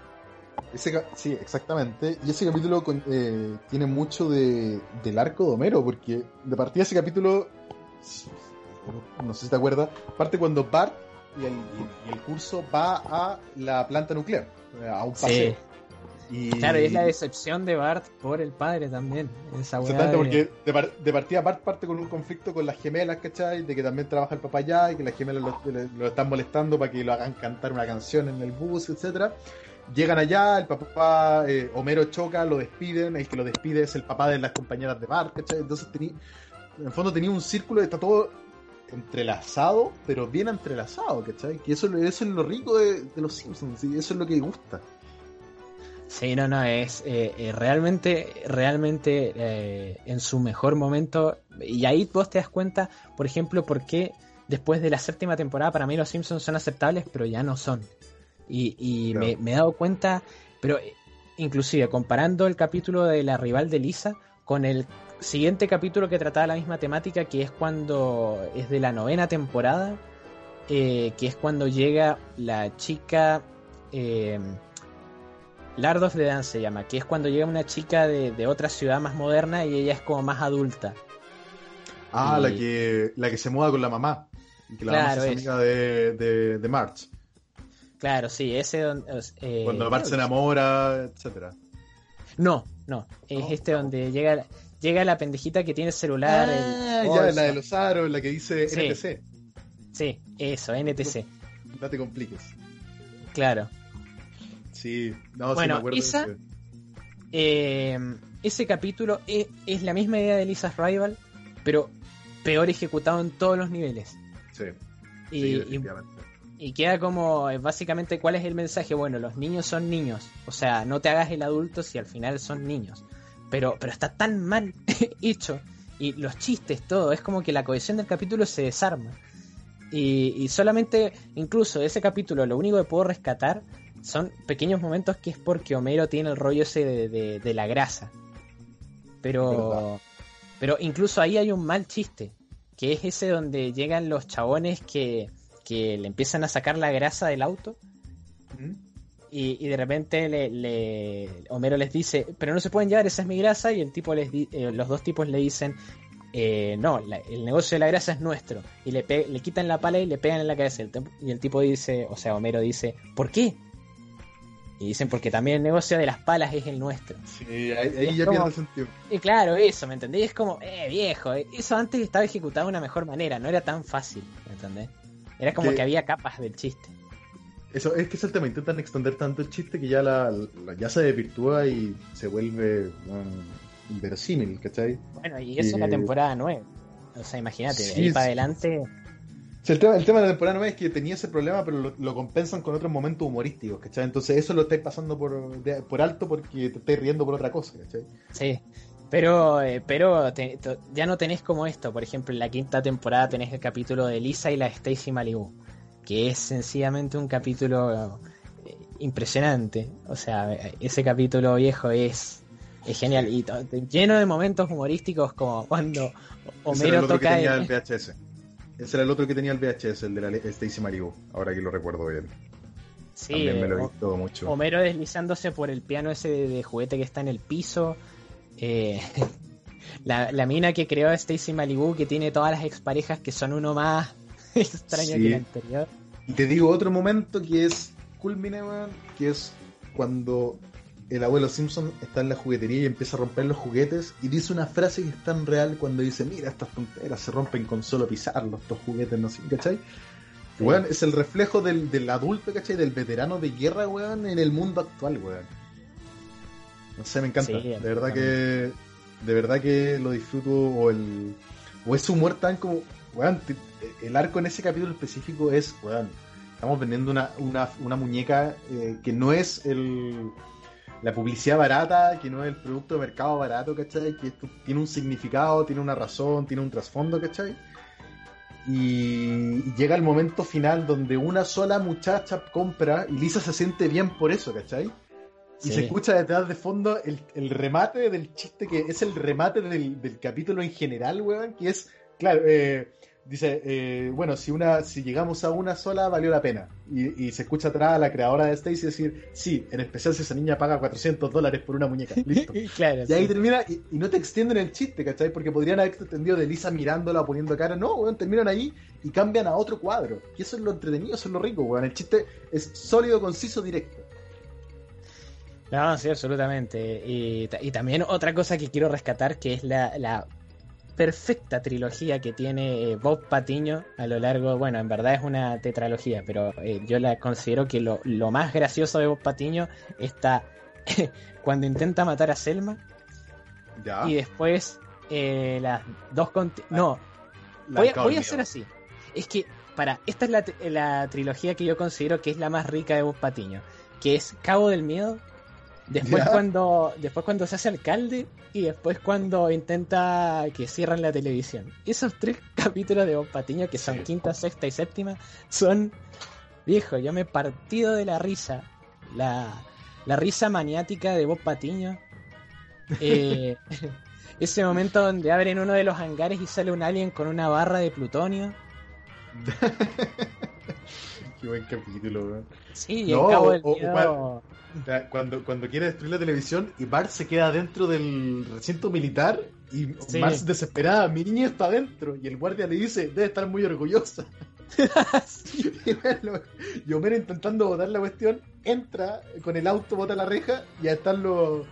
E: Ese sí, exactamente. Y ese capítulo con- eh, tiene mucho de, del arco de Homero, porque de partida ese capítulo, no sé si te acuerdas, parte cuando Bart y el, y el curso va a la planta nuclear, eh, a un paseo.
F: Sí.
E: Y,
F: Claro, y es la decepción de Bart por el padre también. Esa
E: Exactamente,
F: de-
E: porque de, par- de partida Bart parte con un conflicto con las gemelas, ¿cachai? De que también trabaja el papá allá y que las gemelas lo, están molestando para que lo hagan cantar una canción en el bus, etcétera. Llegan allá, el papá eh, Homero choca, lo despiden, el que lo despide es el papá de las compañeras de Bart, ¿cachai? Entonces tenía, en el fondo tenía un círculo, está todo entrelazado, pero bien entrelazado, ¿cachai? Que eso, eso es lo rico de, de los Simpsons, y eso es lo que gusta.
F: Sí, no, no, es eh, eh, realmente, realmente eh, en su mejor momento. Y ahí vos te das cuenta, por ejemplo, por qué después de la séptima temporada para mí los Simpsons son aceptables, pero ya no son. Y, y
E: Claro.
F: me, me he dado cuenta, pero inclusive comparando el capítulo de la rival de Lisa con el siguiente capítulo que trataba la misma temática, que es cuando es de la novena temporada, eh, que es cuando llega la chica... eh, Lard of the Dance se llama, que es cuando llega una chica de, de otra ciudad más moderna y ella es como más adulta.
E: Ah,
F: Y-
E: la que la que se muda con la mamá. Que la mamá
F: Claro,
E: es
F: es.
E: amiga de, de, de Marge.
F: Claro, sí, ese eh,
E: Cuando Bart se enamora, etcétera.
F: No, no, es este donde llega, llega la pendejita que tiene celular. el
E: Ah, ya,
F: bolso.
E: la de los aros, la que dice
F: Sí.
E: NTC.
F: Sí, eso, NTC,
E: No te compliques.
F: claro.
E: Sí, no, sí
F: Bueno,
E: me acuerdo. de
F: esa-
E: ese.
F: Eh, ese capítulo es, es la misma idea de Lisa's Rival, pero peor ejecutado en todos los niveles.
E: Sí, sí,
F: y-. Y queda como, eh, básicamente, ¿cuál es el mensaje? Bueno, los niños son niños. O sea, no te hagas el adulto si al final son niños. Pero, pero está tan mal hecho. Y los chistes, todo. Es como que la cohesión del capítulo se desarma. Y, y solamente, incluso de ese capítulo, lo único que puedo rescatar son pequeños momentos que es porque Homero tiene el rollo ese de, de- de la grasa. Pero, pero incluso ahí hay un mal chiste. Que es ese donde llegan los chabones que, que le empiezan a sacar la grasa del auto.
E: ¿Mm?
F: Y, y de repente le, le- Homero les dice, pero no se pueden llevar, esa es mi grasa. Y el tipo les di- eh, los dos tipos le dicen, eh, no, la- el negocio de la grasa es nuestro. Y le, pe- le quitan la pala y le pegan en la cabeza. El y el tipo dice, o sea, Homero dice, ¿por qué? Y dicen, porque también el negocio de las palas es el nuestro.
E: Sí, ahí, ya
F: como-
E: pierde sentido.
F: Y claro, eso, ¿me entendés? Es como, eh, viejo, eso antes estaba ejecutado de una mejor manera, no era tan fácil, ¿me entendés? Era como
E: Que-
F: que había capas del chiste.
E: Eso es que es el tema, intentan extender tanto el chiste que ya la, la- ya se desvirtúa y se vuelve um, inverosímil, ¿cachai?
F: Bueno, y eso es la temporada 9. O sea, imagínate,
E: sí,
F: ahí para adelante.
E: El, tema, el tema de la temporada 9 es que tenía ese problema, pero lo, lo compensan con otros momentos humorísticos, ¿cachai? Entonces eso lo estáis pasando por, de- por alto porque te estáis riendo por otra cosa, ¿cachai?
F: Sí. Pero, eh, pero te- te- ya no tenés como esto. Por ejemplo, en la quinta temporada tenés el capítulo de Lisa y la Stacy Malibu. Que es sencillamente un capítulo eh, impresionante. O sea, eh, ese capítulo viejo es, es genial. Y lleno de momentos humorísticos como cuando
E: Ese era el
F: Homero
E: otro que tenía
F: el-
E: VHS. Ese era el otro que tenía el VHS, el de la Stacy Malibu, ahora que lo recuerdo bien.
F: Sí,
E: También me lo he
F: o-
E: visto mucho.
F: Homero deslizándose por el piano ese de, de juguete que está en el piso. Eh, la, la mina que creó Stacy Malibu, que tiene todas las exparejas que son uno más extraño
E: Sí.
F: que el anterior.
E: Y te digo otro momento que es culmine, weón, que es cuando el abuelo Simpson está en la juguetería y empieza a romper los juguetes y dice una frase que es tan real cuando dice, mira, estas tonteras se rompen con solo pisarlos, estos juguetes, no sé, ¿cachai?
F: Sí.
E: Weón, es el reflejo del, del adulto, ¿cachai? Del veterano de guerra, weón, en el mundo actual, weón. No sé, me encanta.
F: Sí,
E: de verdad que. De verdad que lo disfruto. O el. O ese humor tan como. Weón, el arco en ese capítulo específico es, weón. Estamos vendiendo una, una, una muñeca eh, que no es el. La publicidad barata, que no es el producto de mercado barato, ¿cachai? Que esto tiene un significado, tiene una razón, tiene un trasfondo, ¿cachai? Y y llega el momento final donde una sola muchacha compra y Lisa se siente bien por eso, ¿cachai? Y
F: Sí.
E: se escucha detrás de fondo el, el remate del chiste que es el remate del, del capítulo en general, weón, que es, claro, eh, dice, eh, bueno, si una, si llegamos a una sola, valió la pena. Y, y se escucha atrás a la creadora de Stacy decir, sí, en especial si esa niña paga 400 dólares por una muñeca. Listo.
F: claro,
E: Y ahí termina, y, y no te extienden el chiste, ¿cachai? Porque podrían haber extendido de Lisa mirándola o poniendo cara. No, weón, terminan ahí y cambian a otro cuadro. Y eso es lo entretenido, eso es lo rico, weón. El chiste es sólido, conciso, directo.
F: No, sí, absolutamente. Y, ta- y también otra cosa que quiero rescatar, que es la, la perfecta trilogía que tiene eh, Bob Patiño a lo largo, bueno, en verdad es una tetralogía, pero eh, yo la considero que lo, lo más gracioso de Bob Patiño está cuando intenta matar a Selma
E: Ya.
F: y después eh, las dos... No,
E: La
F: voy, a- voy hacer así. Es que, para, esta es la, la trilogía que yo considero que es la más rica de Bob Patiño, que es Cabo del Miedo, después
E: Ya.
F: cuando después cuando se hace alcalde y después cuando intenta que cierran la televisión. Esos tres capítulos de Bob Patiño, que son quinta, sexta y séptima, son, viejo, yo me he partido de la risa. La, la risa maniática de Bob Patiño. Eh, ese momento donde abren uno de los hangares y sale un alien con una barra de plutonio.
E: Qué buen capítulo, weón.
F: Sí,
E: No,
F: el cabo del
E: o- o Cuando, cuando quiere destruir la televisión y Bart se queda dentro del recinto militar y
F: Sí.
E: Bart desesperada, mi niña está dentro y el guardia le dice, debe estar muy orgullosa. y, bueno, y Homero intentando botar la cuestión, entra con el auto, bota la reja y ahí están los,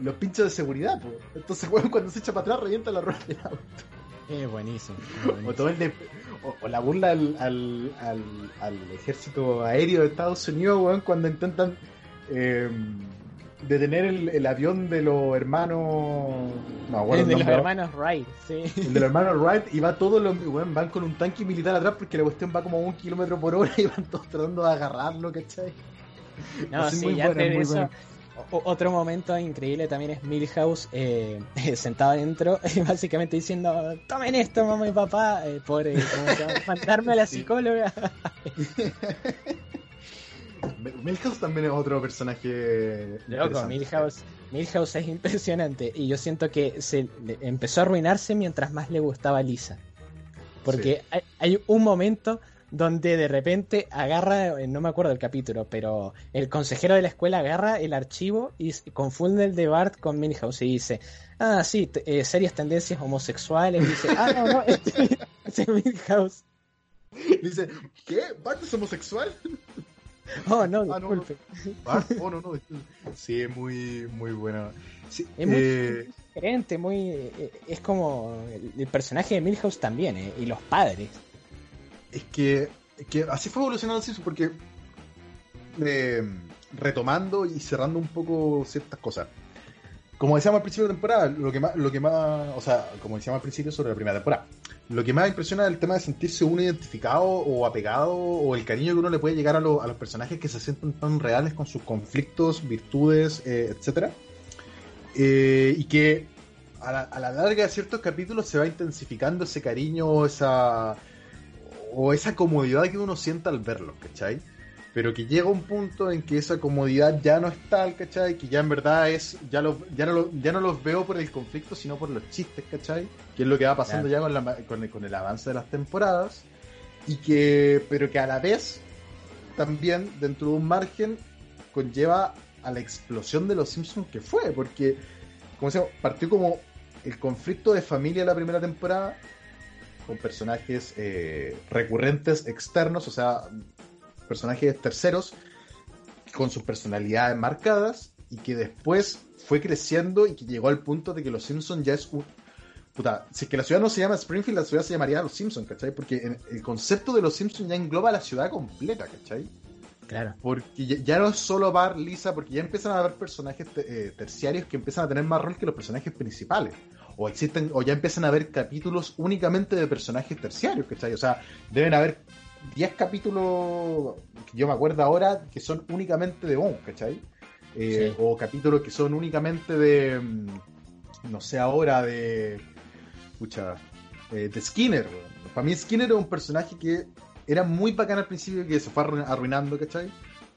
E: los pinchos de seguridad. po. Entonces weón, cuando se echa para atrás revienta la rueda del auto.
F: Es buenísimo. es
E: O, todo el de- o, o la burla al, al, al, al ejército aéreo de Estados Unidos, weón, cuando intentan eh, detener el, el avión de los hermanos. No, bueno,
F: El de los hermanos Wright, sí.
E: El de los hermanos Wright y va todo lo, weón, van con un tanque militar atrás porque la cuestión va como a un kilómetro por hora y van todos tratando de agarrarlo, ¿cachai?
F: No,
E: Así
F: sí,
E: muy
F: ya
E: buena,
F: de
E: muy
F: eso.
E: buena.
F: Otro momento increíble también es Milhouse eh, sentado adentro, básicamente diciendo: Tomen esto, mamá y papá, eh, por eh, ¿cómo se llama? mandarme a la psicóloga.
E: Milhouse también es otro personaje.
F: Loco. Milhouse, Milhouse es impresionante y yo siento que se empezó a arruinarse mientras más le gustaba Lisa. Porque hay, hay un momento donde de repente agarra, eh, no me acuerdo el capítulo, pero el consejero de la escuela agarra el archivo y confunde el de Bart con Milhouse y dice, ah, sí, eh, serias tendencias homosexuales. Y dice, ah, no, no, este, este es Milhouse.
E: Dice, ¿qué? ¿Bart es homosexual?
F: Oh, no,
E: Ah, no.
F: disculpe.
E: Bart, oh, no, no. Sí, es muy, muy bueno. Sí,
F: Es muy
E: eh,
F: diferente, muy. eh, Es como. El, el personaje de Milhouse también, eh, y los padres.
E: Es que, que así fue evolucionando Simpsons porque eh, retomando y cerrando un poco ciertas cosas. Como decíamos al principio de temporada, lo que más, lo que más, o sea, como decíamos al principio sobre la primera temporada, lo que más impresiona es el tema de sentirse uno identificado o apegado o el cariño que uno le puede llegar a, lo- a los personajes que se sienten tan reales con sus conflictos, virtudes, eh, etcétera. Eh, y que a la, a la larga de ciertos capítulos se va intensificando ese cariño esa o esa comodidad que uno sienta al verlos, ¿cachai? Pero que llega un punto en que esa comodidad ya no es tal, ¿cachai? Que ya en verdad es, ya, lo, ya, no, lo- ya no los veo por el conflicto, sino por los chistes, ¿cachai? Que es lo que va pasando ya con, la, con, el, con el avance de las temporadas. Y que, pero que a la vez, también dentro de un margen, conlleva a la explosión de los Simpsons que fue, porque, como decíamos, partió como el conflicto de familia la primera temporada, con personajes eh, recurrentes externos, o sea, personajes terceros, con sus personalidades marcadas, y que después fue creciendo y que llegó al punto de que Los Simpsons ya es un... Puta, si es que la ciudad no se llama Springfield, la ciudad se llamaría Los Simpsons, ¿cachai? Porque el concepto de Los Simpsons ya engloba la ciudad completa, ¿cachai?
F: Claro.
E: Porque ya, no es solo Bart, Lisa, porque ya empiezan a haber personajes te- eh, terciarios que empiezan a tener más rol que los personajes principales. O existen, o ya empiezan a haber capítulos únicamente de personajes terciarios, ¿cachai? O sea, deben haber 10 capítulos que yo me acuerdo ahora que son únicamente de Bond, ¿cachai? Eh,
F: Sí.
E: O capítulos que son únicamente de. mm, No sé ahora, de. Escucha. de Skinner. Para mí Skinner era un personaje que era muy bacán al principio y que se fue arru- arruinando, ¿cachai?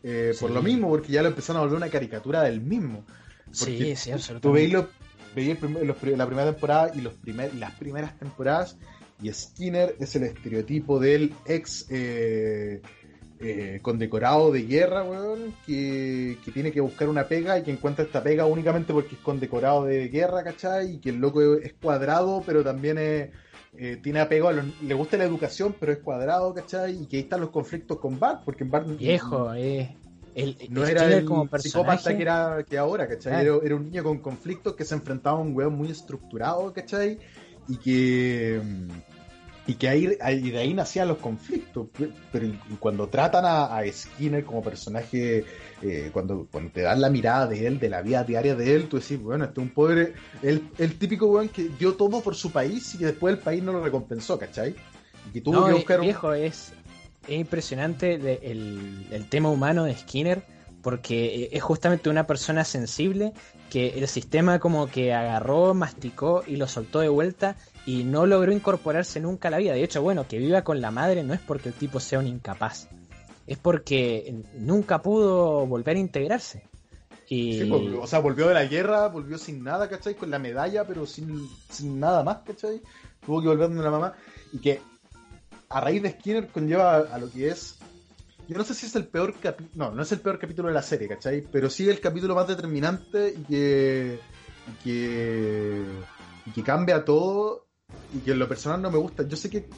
E: eh, por
F: Sí.
E: lo mismo, porque ya lo empezaron a volver una caricatura del mismo. Porque
F: Sí, sí,
E: Tú
F: absolutamente.
E: veis, lo- el prim- la primera temporada y los primer, las primeras temporadas, y Skinner es el estereotipo del ex eh, eh, condecorado de guerra, weón, que, que tiene que buscar una pega y que encuentra esta pega únicamente porque es condecorado de guerra, ¿cachai? Y que el loco es cuadrado, pero también es, eh, tiene apego a los, le gusta la educación, pero es cuadrado, ¿cachai? Y que ahí están los conflictos con Bart, porque en Bart
F: Viejo, eh, el,
E: no
F: el
E: era el
F: como
E: psicópata que era que ahora, ¿cachai? Era, era un niño con conflictos que se enfrentaba a un weón muy estructurado, ¿cachai? Y que mm, y que ahí, ahí- de ahí nacían los conflictos. Pero y- y cuando tratan a, a Skinner como personaje, eh, cuando, cuando te dan la mirada de él, de la vida diaria de él, tú decís, bueno, este es un pobre, el, el típico weón que dio todo por su país y que después el país no lo recompensó, ¿cachai? Y que tuvo
F: No,
E: que
F: eh,
E: buscar un-
F: viejo, es, es impresionante de- el, el tema humano de Skinner, porque eh, es justamente una persona sensible que el sistema como que agarró, masticó y lo soltó de vuelta y no logró incorporarse nunca a la vida. De hecho, bueno, que viva con la madre no es porque el tipo sea un incapaz, es porque nunca pudo volver a integrarse. Y
E: Sí, pues, o sea, volvió de la guerra, volvió sin nada, ¿cachai? Con la medalla, pero sin, sin nada más, ¿cachai? Tuvo que volver donde la mamá. Y que a raíz de Skinner conlleva a, a lo que es. Yo no sé si es el peor capítulo. No, no es el peor capítulo de la serie, ¿cachai? Pero sí el capítulo más determinante y que. Y que. Y que cambia todo. Y que en lo personal no me gusta. Yo sé que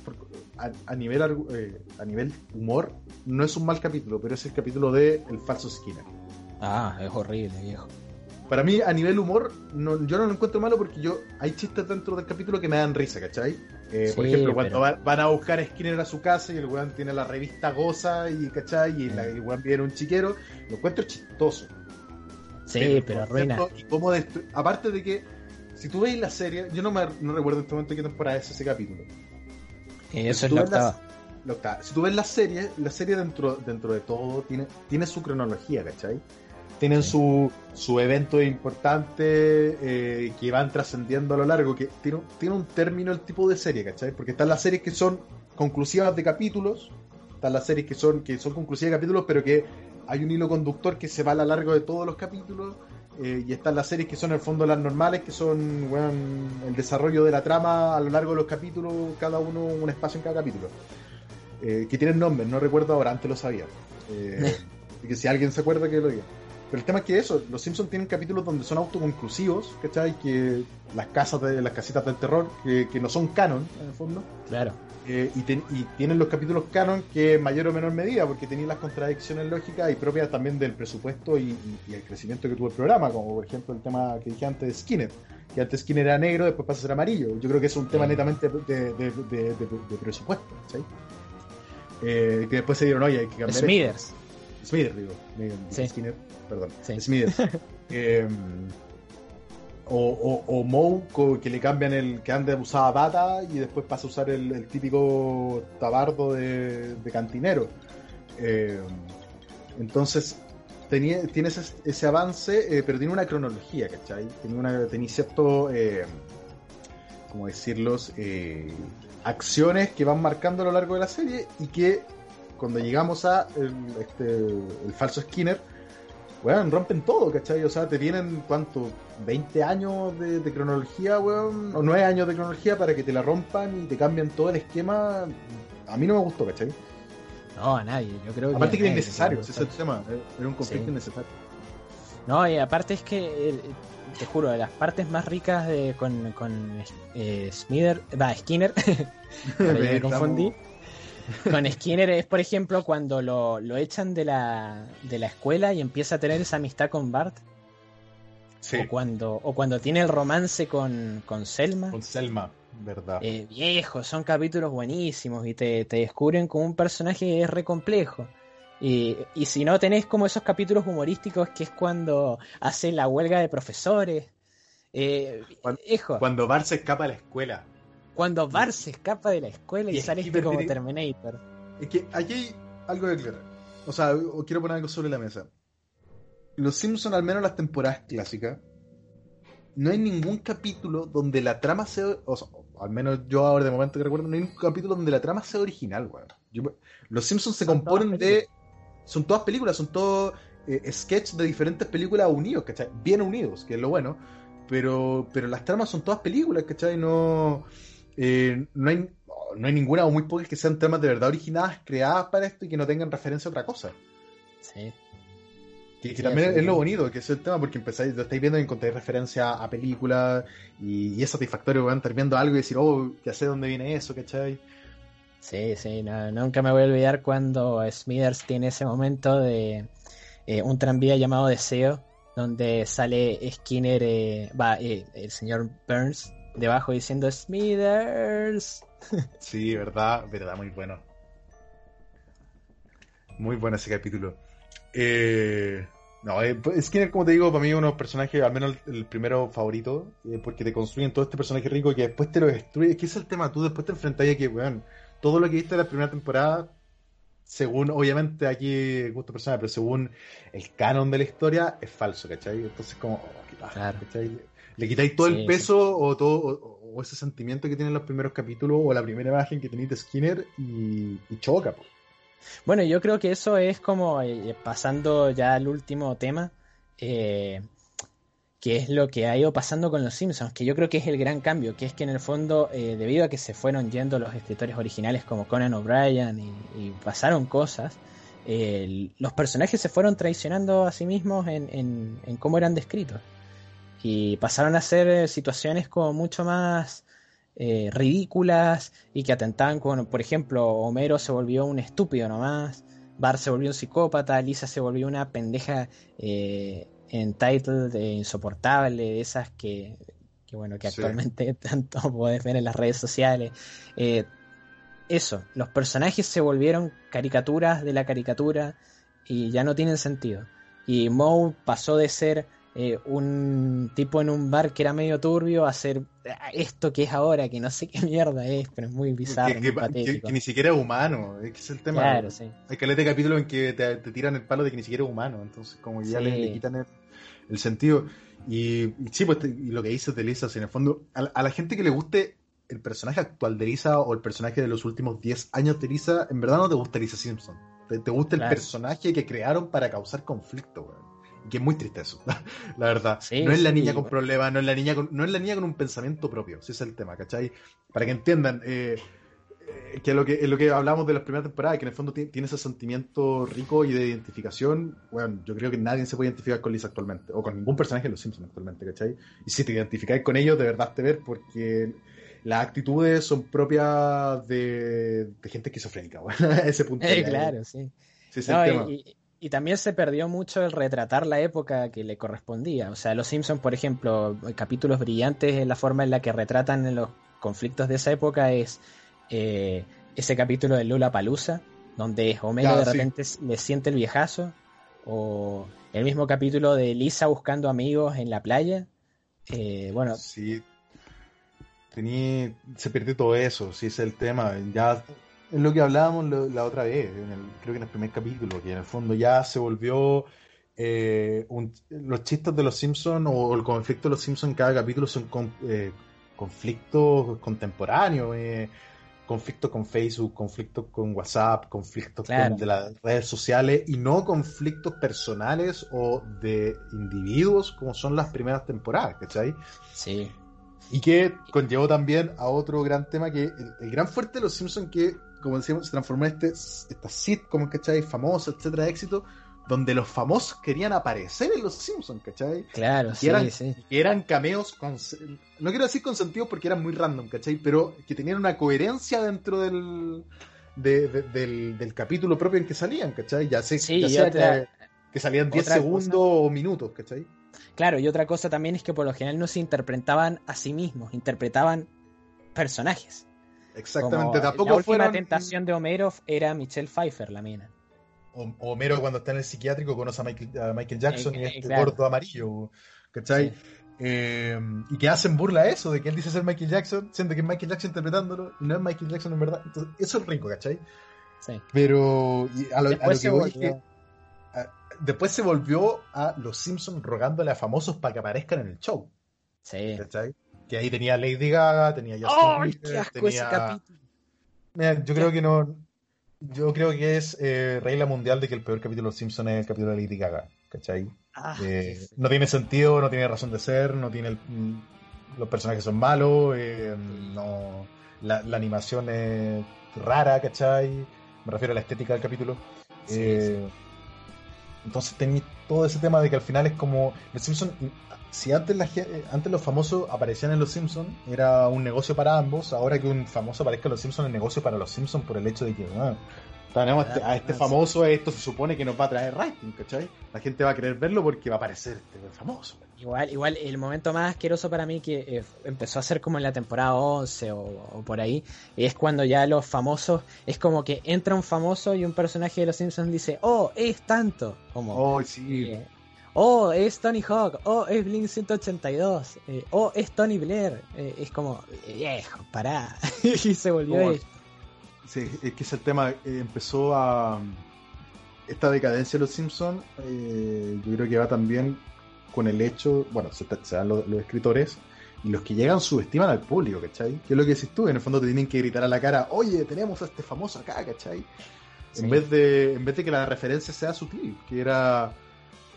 E: a, a nivel, eh, a nivel humor no es un mal capítulo, pero es el capítulo de El falso Skinner.
F: Ah, es horrible, viejo.
E: Para mí, a nivel humor, no, yo no lo encuentro malo porque yo hay chistes dentro del capítulo que me dan risa, ¿cachai? Eh, por ejemplo, cuando
F: pero-
E: va- van a buscar a Skinner a su casa y el weón tiene la revista Goza y, ¿cachai? Y la- el weón viene un chiquero, lo encuentro chistoso.
F: Sí, pero
E: concepto
F: arruina.
E: Y cómo Aparte de que, si tú veis la serie, yo no, me, no recuerdo en este momento qué temporada es ese capítulo.
F: Eh, Eso es
E: tú
F: la
E: ves la-
F: octava.
E: la octava. Si tú ves la serie, la serie dentro, dentro de todo tiene, tiene su cronología, ¿cachai? Tienen su, su evento importante eh, que van trascendiendo a lo largo, que tiene, un- tiene un término el tipo de serie, ¿cachai? Porque están las series que son conclusivas de capítulos, están las series que son, que son conclusivas de capítulos, pero que hay un hilo conductor que se va a lo largo de todos los capítulos, eh, y están las series que son en el fondo las normales, que son el desarrollo de la trama a lo largo de los capítulos, cada uno un espacio en cada capítulo. Eh, que tienen nombres, no recuerdo ahora, antes lo sabía. Eh, y que si alguien se acuerda que lo diga. Pero el tema es que eso, los Simpsons tienen capítulos donde son autoconclusivos, ¿cachai? Que las casas de las casitas del terror, que, que no son canon, en el fondo.
F: Claro.
E: Eh, y, ten- y tienen los capítulos canon que en mayor o menor medida, porque tenían las contradicciones lógicas y propias también del presupuesto y, y- y el crecimiento que tuvo el programa, como por ejemplo el tema que dije antes de Skinner, que antes Skinner era negro, después pasa a ser amarillo. Yo creo que es un tema
F: Sí.
E: netamente de, de- de- de- de presupuesto, ¿cachai? Eh, que después se dieron, oye, hay que cambiar.
F: Smithers.
E: Smithers, digo. Digo,
F: Sí.
E: Skinner, perdón.
F: Sí.
E: Smithers. Eh, o, o, o Moe, que le cambian el que antes usaba bata y después pasa a usar el, el típico tabardo de, de cantinero. Eh, entonces, tenía, tienes ese, ese avance, eh, pero tiene una cronología, ¿cachai? Tenía, una, tenía cierto, eh, ¿cómo decirlos? Eh, acciones que van marcando a lo largo de la serie y que cuando llegamos a el, este, el falso Skinner, weón, rompen todo, ¿cachai? O sea, te vienen, ¿cuánto? 20 años de, de cronología, weón, o 9 años de cronología para que te la rompan y te cambian todo el esquema. A mí no me gustó, ¿cachai?
F: No, a nadie. Yo creo
E: Aparte que
F: a
E: era innecesario, ese es el tema. Era un conflicto
F: Sí.
E: innecesario.
F: No, y aparte es que, te juro, de las partes más ricas de, con, con eh, Smither, va, Skinner, me
E: Estamos-
F: confundí. Con Skinner es, por ejemplo, cuando lo, lo echan de la, de la escuela y empieza a tener esa amistad con Bart.
E: Sí,
F: O, cuando, o cuando tiene el romance con, con Selma.
E: con Selma, ¿verdad?
F: Eh, viejo, son capítulos buenísimos y te, te descubren como un personaje que es re complejo. Y, y si no tenés como esos capítulos humorísticos que es cuando hace la huelga de profesores. Eh,
E: Cuan-
F: hijo,
E: Cuando Bart se escapa de la escuela.
F: Cuando Bart se escapa de la escuela y,
E: Y
F: sale
E: Skipper
F: este como Terminator.
E: Es que aquí hay algo que aclarar. O sea, o quiero poner algo sobre la mesa. Los Simpsons, al menos las temporadas clásicas, no hay ningún capítulo donde la trama sea. O sea, al menos yo ahora de momento que recuerdo, no hay ningún capítulo donde la trama sea original, weón. Los Simpsons se componen de. son todas películas, son todos eh, sketches de diferentes películas unidos, ¿cachai? Bien unidos, que es lo bueno. Pero, pero las tramas son todas películas, ¿cachai? No, eh, no, hay, no hay ninguna o muy pocas que sean tramas de verdad originadas, creadas para esto y que no tengan referencia a otra cosa.
F: Sí.
E: Que, que
F: Sí,
E: también es lo bonito, que es el tema, porque empezáis, lo estáis viendo y encontráis referencia a películas y, y es satisfactorio, weón, estar viendo algo y decir, oh, ya sé dónde viene eso, ¿cachai?
F: Sí, sí, no, nunca me voy a olvidar cuando Smithers tiene ese momento de eh, un tranvía llamado Deseo, donde sale Skinner, eh, va, eh, el señor Burns, debajo diciendo Smithers.
E: Sí, verdad, verdad, muy bueno. Muy bueno ese capítulo. Eh, no, eh, Skinner, como te digo, para mí es uno de los personajes, al menos el, el primero favorito, eh, porque te construyen todo este personaje rico que después te lo destruye. Es que es el tema, tú después te enfrentas a que, weón, todo lo que viste en la primera temporada, según, obviamente aquí gusto personal, pero según el canon de la historia, es falso, ¿cachai? Entonces, como, oh, qué paja,
F: Claro.
E: ¿cachai? Le quitáis todo
F: Sí,
E: el peso o todo o, o ese sentimiento que tienen los primeros capítulos o la primera imagen que tenéis de Skinner y, y choca, po.
F: Bueno, yo creo que eso es como eh, pasando ya al último tema, eh, que es lo que ha ido pasando con los Simpsons, que yo creo que es el gran cambio, que es que en el fondo, eh, debido a que se fueron yendo los escritores originales como Conan O'Brien y, y pasaron cosas, eh, los personajes se fueron traicionando a sí mismos en, en- en cómo eran descritos. Y pasaron a ser eh, situaciones como mucho más eh, ridículas y que atentaban con, por ejemplo, Homero se volvió un estúpido nomás, Bart se volvió un psicópata, Lisa se volvió una pendeja eh, entitled, eh, insoportable, de esas que, que bueno, que
E: Sí.
F: actualmente tanto puedes ver en las redes sociales. Eh, eso, los personajes se volvieron caricaturas de la caricatura y ya no tienen sentido. Y Moe pasó de ser eh, un tipo en un bar que era medio turbio a ser ah, esto que es ahora, que no sé qué mierda es, pero es muy bizarro,
E: que,
F: muy
E: que-
F: patético.
E: que ni siquiera es humano, es que es el tema.
F: Claro, sí.
E: Hay caleta de capítulos en que te, te tiran el palo de que ni siquiera es humano, entonces como ya
F: Sí.
E: le, le quitan el, el sentido. Y, y sí, pues te- y lo que dices de Lisa, en el fondo, a, la- a la gente que le guste el personaje actual de Lisa o el personaje de los últimos 10 años de Lisa, en verdad no te gusta Lisa Simpson. Te, te gusta el personaje que crearon para causar conflicto, weón. Que es muy triste eso, la verdad.
F: Sí,
E: no es la
F: sí,
E: niña con
F: bueno.
E: problemas, no es la niña con, no es la niña con un pensamiento propio, ese es el tema, ¿cachai? Para que entiendan, eh, eh, que lo que, es lo que hablamos de las primeras temporadas, que en el fondo ti- tiene ese sentimiento rico y de identificación, bueno, yo creo que nadie se puede identificar con Lisa actualmente, o con ningún personaje de los Simpsons actualmente, ¿cachai? Y si te identificáis con ellos, de verdad te ver, porque las actitudes son propias de, de gente esquizofrénica, bueno, a ese punto.
F: Eh,
E: ya,
F: claro, sí.
E: sí, es
F: No,
E: el tema.
F: y, y- también se perdió mucho el retratar la época que le correspondía. O sea, los Simpsons, por ejemplo, capítulos brillantes en la forma en la que retratan los conflictos de esa época es eh, ese capítulo de Lula Palusa, donde Homero
E: Ah,
F: de
E: sí.
F: repente le siente el viejazo, o el mismo capítulo de Lisa buscando amigos en la playa. Eh, bueno,
E: Sí. Tenía, se perdió todo eso, sí, es el tema. Ya es lo que hablábamos lo- la otra vez, en el- creo que en el primer capítulo, que en el fondo ya se volvió eh, un- los chistes de los Simpsons o el conflicto de los Simpsons en cada capítulo son con- eh, conflictos contemporáneos, eh, conflictos con Facebook, conflictos con WhatsApp, conflictos
F: Claro.
E: con de las redes sociales y no conflictos personales o de individuos como son las primeras temporadas, ¿cachai?
F: sí,
E: Y que conllevó también a otro gran tema que el, el gran fuerte de los Simpsons que, como decíamos, se transformó en este, esta sitcom, ¿cachai? Famoso, etcétera, éxito, donde los famosos querían aparecer en los Simpsons, ¿cachai?
F: claro, sí,
E: eran,
F: sí.
E: que eran cameos con, no quiero decir con sentido porque eran muy random, ¿cachai? Pero que tenían una coherencia dentro del, de- de- del, del capítulo propio en que salían, ¿cachai? Ya, sé,
F: Sí,
E: ya
F: y
E: sea
F: otra-
E: que, que salían 10
F: otra
E: segundos
F: cosa-
E: o minutos, ¿cachai?
F: Claro, y otra cosa también es que por lo general no se interpretaban a sí mismos, interpretaban personajes.
E: Exactamente,
F: Como
E: tampoco
F: la última
E: fueron...
F: tentación de Homero era Michelle Pfeiffer, la mina.
E: O- Homero cuando está en el psiquiátrico conoce a Michael, a Michael Jackson
F: Eh,
E: y este
F: claro.
E: gordo amarillo, ¿cachai?
F: Sí.
E: Eh, y que hacen burla a eso, de que él dice ser Michael Jackson, siendo que es Michael Jackson interpretándolo, y no es Michael Jackson en verdad. Entonces, eso es rico, ¿cachai?
F: Sí.
E: Pero a lo, a lo
F: Después
E: que
F: se
E: voy es
F: volvió-
E: que a- después se volvió a los Simpsons rogándole a famosos para que aparezcan en el show,
F: Sí.
E: ¿cachai? Que ahí tenía Lady Gaga, tenía Justin
F: ¡Ay,
E: Bieber,
F: qué asco
E: tenía-
F: ese capítulo!
E: Mira, yo creo que no. yo creo que es eh, regla mundial de que el peor capítulo de Los Simpsons es el capítulo de Lady Gaga, ¿cachai?
F: Ah,
E: Eh, no tiene sentido, no tiene razón de ser, no tiene el- mm, los personajes son malos, eh, no la, la animación es rara, ¿cachai? Me refiero a la estética del capítulo.
F: Sí,
E: Eh, Entonces tenéis todo ese tema de que al final es como los Simpsons. Si antes, la, eh, antes los famosos aparecían en los Simpsons, era un negocio para ambos. Ahora que un famoso aparezca en los Simpsons, es negocio para los Simpsons por el hecho de que ah, tenemos este- a este
F: Ah,
E: famoso, esto se supone que nos va a traer rating, ¿cachai? La gente va a querer verlo porque va a aparecer este famoso.
F: Igual, igual el momento más asqueroso para mí que eh, empezó a ser como en la temporada 11 o, o por ahí, es cuando ya los famosos, es como que entra un famoso y un personaje de los Simpsons dice, oh, es tanto, como,
E: Oh, sí.
F: eh, oh, es Tony Hawk, oh, es Blink 182, eh, oh, es Tony Blair, eh, es como, viejo, pará, y se volvió
E: Como-
F: esto.
E: Sí, es que es el tema. eh, empezó a. Esta decadencia de los Simpsons, yo creo que va también con el hecho. Bueno, se, se dan los, los escritores y los que llegan subestiman al público, ¿cachai? Que es lo que decís tú, en el fondo te tienen que gritar a la cara, oye, tenemos a este famoso acá, ¿cachai?
F: Sí.
E: En, vez de, en vez de que la referencia sea sutil, que era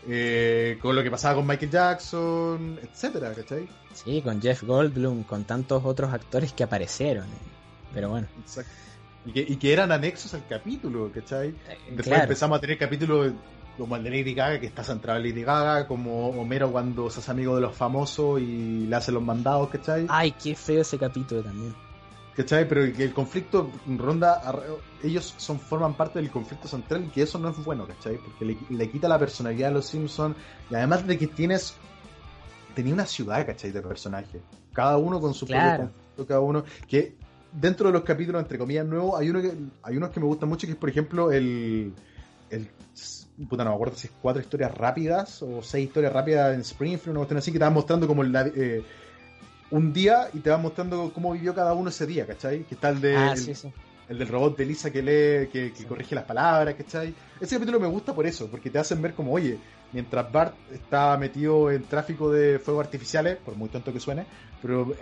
E: eh, con lo que pasaba con Michael Jackson, etcétera, ¿cachai?
F: Sí, con Jeff Goldblum, con tantos otros actores que aparecieron, eh, pero bueno.
E: Exacto. Y que, y que eran anexos al capítulo, ¿cachai?
F: eh,
E: Después
F: claro.
E: empezamos a tener capítulos como el de Lady Gaga, que está centrado en Lady Gaga, como Homero cuando se hace amigo de los famosos y le hace los mandados, ¿cachai?
F: Ay, qué feo ese capítulo también.
E: ¿Cachai? Pero que el conflicto ronda, ellos son forman parte del conflicto central y que eso no es bueno, ¿cachai? Porque le, le quita la personalidad a los Simpsons y además de que tienes, tenía una ciudad, ¿cachai? De personaje. Cada uno con su
F: Claro.
E: propio conflicto, cada uno, que dentro de los capítulos, entre comillas, nuevos, hay uno que, hay unos que me gustan mucho, que es por ejemplo el, el puta, no me acuerdo si es cuatro historias rápidas o seis historias rápidas en Springfield, una cuestión así, que van mostrando como la, eh, un día y te van mostrando cómo vivió cada uno ese día, ¿cachai? Que está el, de,
F: ah,
E: el,
F: sí, sí.
E: el del robot de Lisa que lee, que, que
F: Sí.
E: corrige las palabras, ¿cachai? Ese capítulo me gusta por eso, porque te hacen ver como, oye, mientras Bart está metido en tráfico de fuegos artificiales, por muy tonto que suene, pero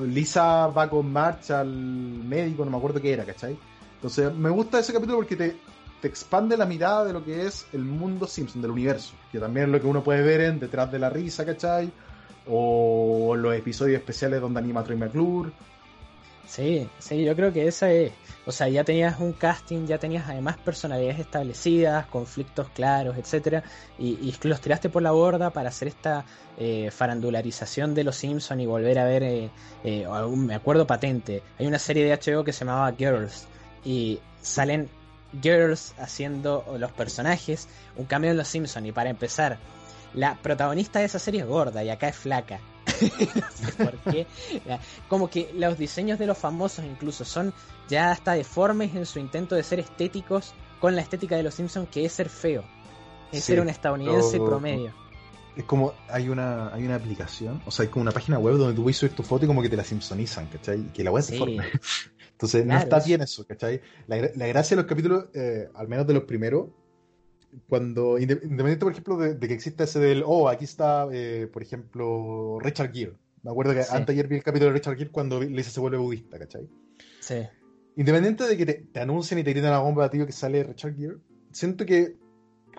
E: Lisa va con March al médico, no me acuerdo qué era, ¿cachai? Entonces, me gusta ese capítulo porque te, te expande la mirada de lo que es el mundo Simpson, del universo, que también es lo que uno puede ver en Detrás de la Risa, ¿cachai? O los episodios especiales donde anima Troy McClure.
F: Sí, sí, yo creo que esa es. O sea, ya tenías un casting, ya tenías además personalidades establecidas, conflictos claros, etcétera, y, los tiraste por la borda para hacer esta eh, farandularización de los Simpsons y volver a ver, eh, eh, me acuerdo patente, hay una serie de HBO que se llamaba Girls y salen Girls haciendo los personajes, un cambio en los Simpsons y para empezar, la protagonista de esa serie es gorda y acá es flaca. no sé por qué. Como que los diseños de los famosos incluso son ya hasta deformes en su intento de ser estéticos con la estética de los Simpsons que es ser feo. Es
E: Sí,
F: ser un estadounidense promedio.
E: Es como, hay una, hay una aplicación, o sea, hay como una página web donde tú puedes subir tu foto y como que te la simpsonizan, ¿cachai? Y que la web se
F: Sí.
E: forma. Entonces, no está bien eso, ¿cachai? La, la gracia de los capítulos, eh, al menos de los primeros, cuando, inde- independiente, por ejemplo, de, de que exista ese del, oh, aquí está, eh, por ejemplo, Richard Gere. Me acuerdo que
F: Sí.
E: antes ayer vi el capítulo de Richard Gere cuando Lisa se vuelve budista, ¿cachai?
F: Sí.
E: Independiente de que te, te anuncien y te griten la bomba ti que sale Richard Gere, siento que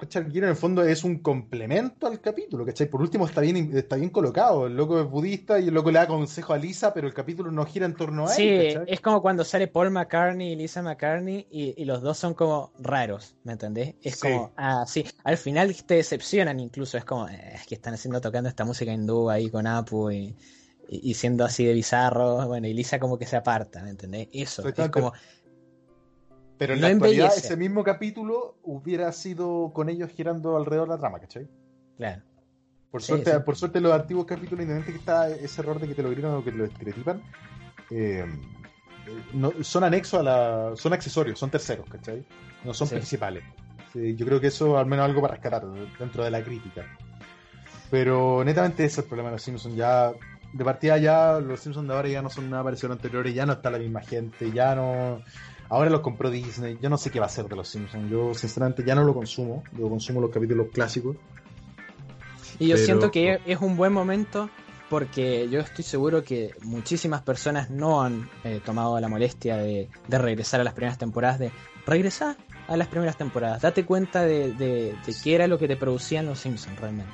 E: Gere en el fondo es un complemento al capítulo, ¿cachai? Por último está bien, está bien colocado, el loco es budista y el loco le da consejo a Lisa, pero el capítulo no gira en torno a
F: Sí,
E: él, ¿cachai?
F: es como cuando sale Paul McCartney y Lisa McCartney y, y los dos son como raros, ¿me entendés? Es
E: Sí.
F: como, ah, sí, al final te decepcionan incluso, es como, eh, es que están haciendo tocando esta música hindú ahí con Apu y, siendo así de bizarro, bueno, y Lisa como que se aparta, ¿me entendés? Eso, es como,
E: Pero en
F: no
E: la actualidad
F: embellece.
E: ese mismo capítulo hubiera sido con ellos girando alrededor de la trama, ¿cachai?
F: claro,
E: Por
F: Sí,
E: suerte,
F: sí.
E: por suerte los antiguos capítulos, independientemente que está ese error de que te lo gritan o que te lo estereotipan, eh, no- son anexos a la. son accesorios, son terceros, ¿cachai? No son
F: Sí.
E: principales. Yo creo que eso al menos algo para rescatar dentro de la crítica. Pero netamente ese es el problema de los Simpsons. Ya, de partida ya, los Simpsons de ahora ya no son nada parecido a los anteriores, ya no está la misma gente, ya no. Ahora los compró Disney, yo no sé qué va a hacer de los Simpsons. Yo sinceramente ya no lo consumo, yo consumo los capítulos clásicos.
F: Y yo
E: Pero-
F: siento que es un buen momento porque yo estoy seguro que muchísimas personas no han eh, tomado la molestia de, de regresar a las primeras temporadas, de regresar a las primeras temporadas, date cuenta de, de, de qué era lo que te producían los Simpsons realmente.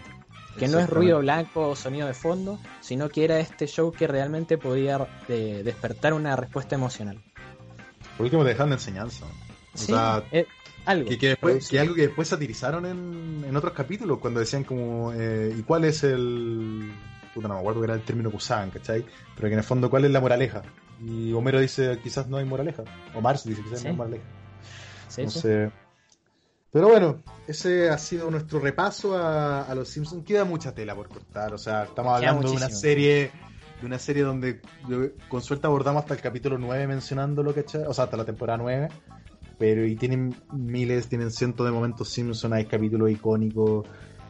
F: Que no es ruido blanco o sonido de fondo, sino que era este show que realmente podía eh, despertar una respuesta emocional.
E: Por último, te dejan de enseñanza. O
F: Sí,
E: sea,
F: eh, algo.
E: que, que después, que algo que después satirizaron en, en otros capítulos, cuando decían como, eh, ¿y cuál es el... Puta, no me acuerdo que era el término que usaban, ¿cachai? Pero que en el fondo, ¿cuál es la moraleja? Y Homero dice, quizás no hay moraleja. O Marx dice, quizás
F: Sí.
E: no hay moraleja.
F: Sí,
E: No
F: sí.
E: sé. Pero bueno, ese ha sido nuestro repaso a, a los Simpsons. Queda mucha tela por cortar. O sea, estamos hablando de una serie de una serie donde con suerte abordamos hasta el capítulo 9 mencionándolo, ¿cachai? O sea, hasta la temporada 9. Pero y tienen miles, tienen cientos de momentos Simpson, hay capítulos icónicos.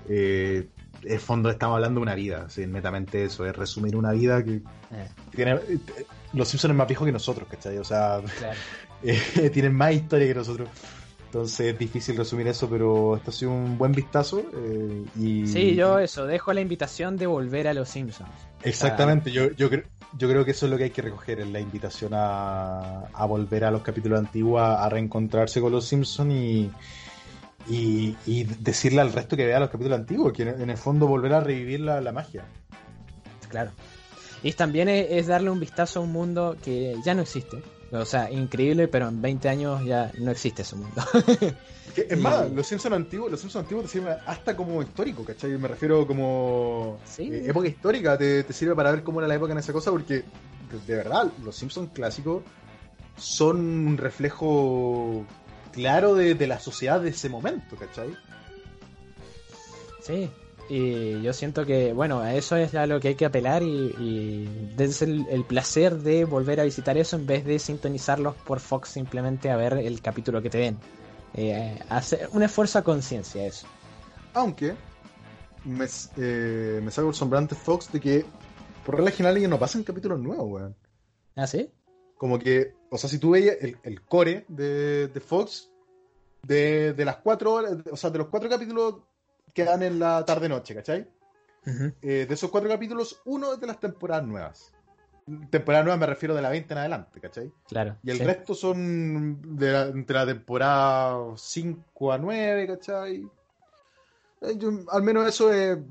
E: Eh, en fondo estamos hablando de una vida, sí, netamente eso, es resumir una vida que
F: Eh,
E: tiene... eh, Los Simpsons es más viejos que nosotros, ¿cachai? O sea,
F: claro.
E: eh, tienen más historia que nosotros. Entonces es difícil resumir eso, pero esto ha sido un buen vistazo. eh, y
F: Sí, yo eso, dejo la invitación de volver a los Simpsons.
E: Exactamente, yo, yo, cre- yo creo que eso es lo que hay que recoger, es la invitación a, a volver a los capítulos antiguos, a, reencontrarse con los Simpsons y, y, y decirle al resto que vea los capítulos antiguos, que en, en el fondo volver a revivir la, la magia.
F: Claro. Y también es, es darle un vistazo a un mundo que ya no existe. O sea, increíble, pero en 20 años ya no existe ese mundo.
E: Que, es más, los Simpsons antiguos, los Simpsons antiguos te sirven hasta como histórico, ¿cachai? Me refiero como
F: Sí.
E: eh, época histórica, te, te sirve para ver cómo era la época en esa cosa, porque de, de verdad, los Simpsons clásicos son un reflejo claro de, de la sociedad de ese momento, ¿cachai?
F: sí. Y yo siento que, bueno, a eso es a lo que hay que apelar y, y es el, el placer de volver a visitar eso en vez de sintonizarlos por Fox simplemente a ver el capítulo que te den. Eh, hacer un esfuerzo a conciencia eso.
E: Aunque me, eh, me saco el sombrante Fox de que por regla general ellos no pasan capítulos nuevos, weón.
F: ¿Ah, sí?
E: Como que, o sea, si tú veías el, el core de, de Fox, de, de las cuatro horas, o sea, de los cuatro capítulos que dan en la tarde-noche, ¿cachai?
F: Ujú.
E: Eh, de esos cuatro capítulos, uno es de las temporadas nuevas. Temporadas nuevas me refiero de la 20 en adelante, ¿cachai?
F: Claro.
E: Y el
F: sí.
E: resto son de la, entre la temporada 5 a 9, ¿cachai? Eh, yo- al menos eso eh,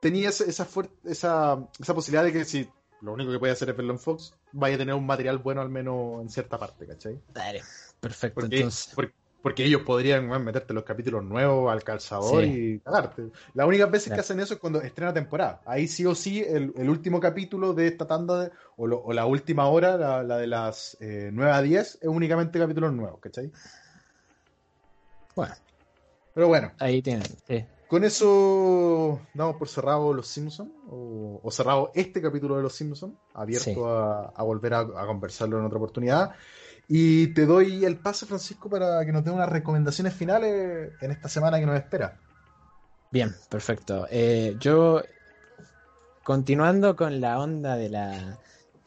E: tenía esa, esa, esa, esa posibilidad de que si lo único que puede hacer es verlo en Fox, vaya a tener un material bueno al menos en cierta parte, ¿cachai?
F: Dale. Perfecto,
E: Porque,
F: entonces.
E: por- porque ellos podrían meterte los capítulos nuevos al calzador
F: Sí.
E: y cagarte. Las únicas veces que
F: Claro.
E: hacen eso es cuando estrena temporada. Ahí sí o sí el, el último capítulo de esta tanda, de- o, lo- o la última hora, la, la de las eh, 9 a 10, es únicamente capítulos nuevos, ¿cachai?
F: Bueno,
E: Pero bueno,
F: ahí tienen. Sí.
E: con eso damos por cerrado Los Simpsons, o, o cerrado este capítulo de Los Simpsons, abierto
F: Sí.
E: a, a volver a, a conversarlo en otra oportunidad. Y te doy el pase, Francisco, para que nos dé unas recomendaciones finales en esta semana que nos espera.
F: Bien, perfecto. Eh, yo, continuando con la onda de la,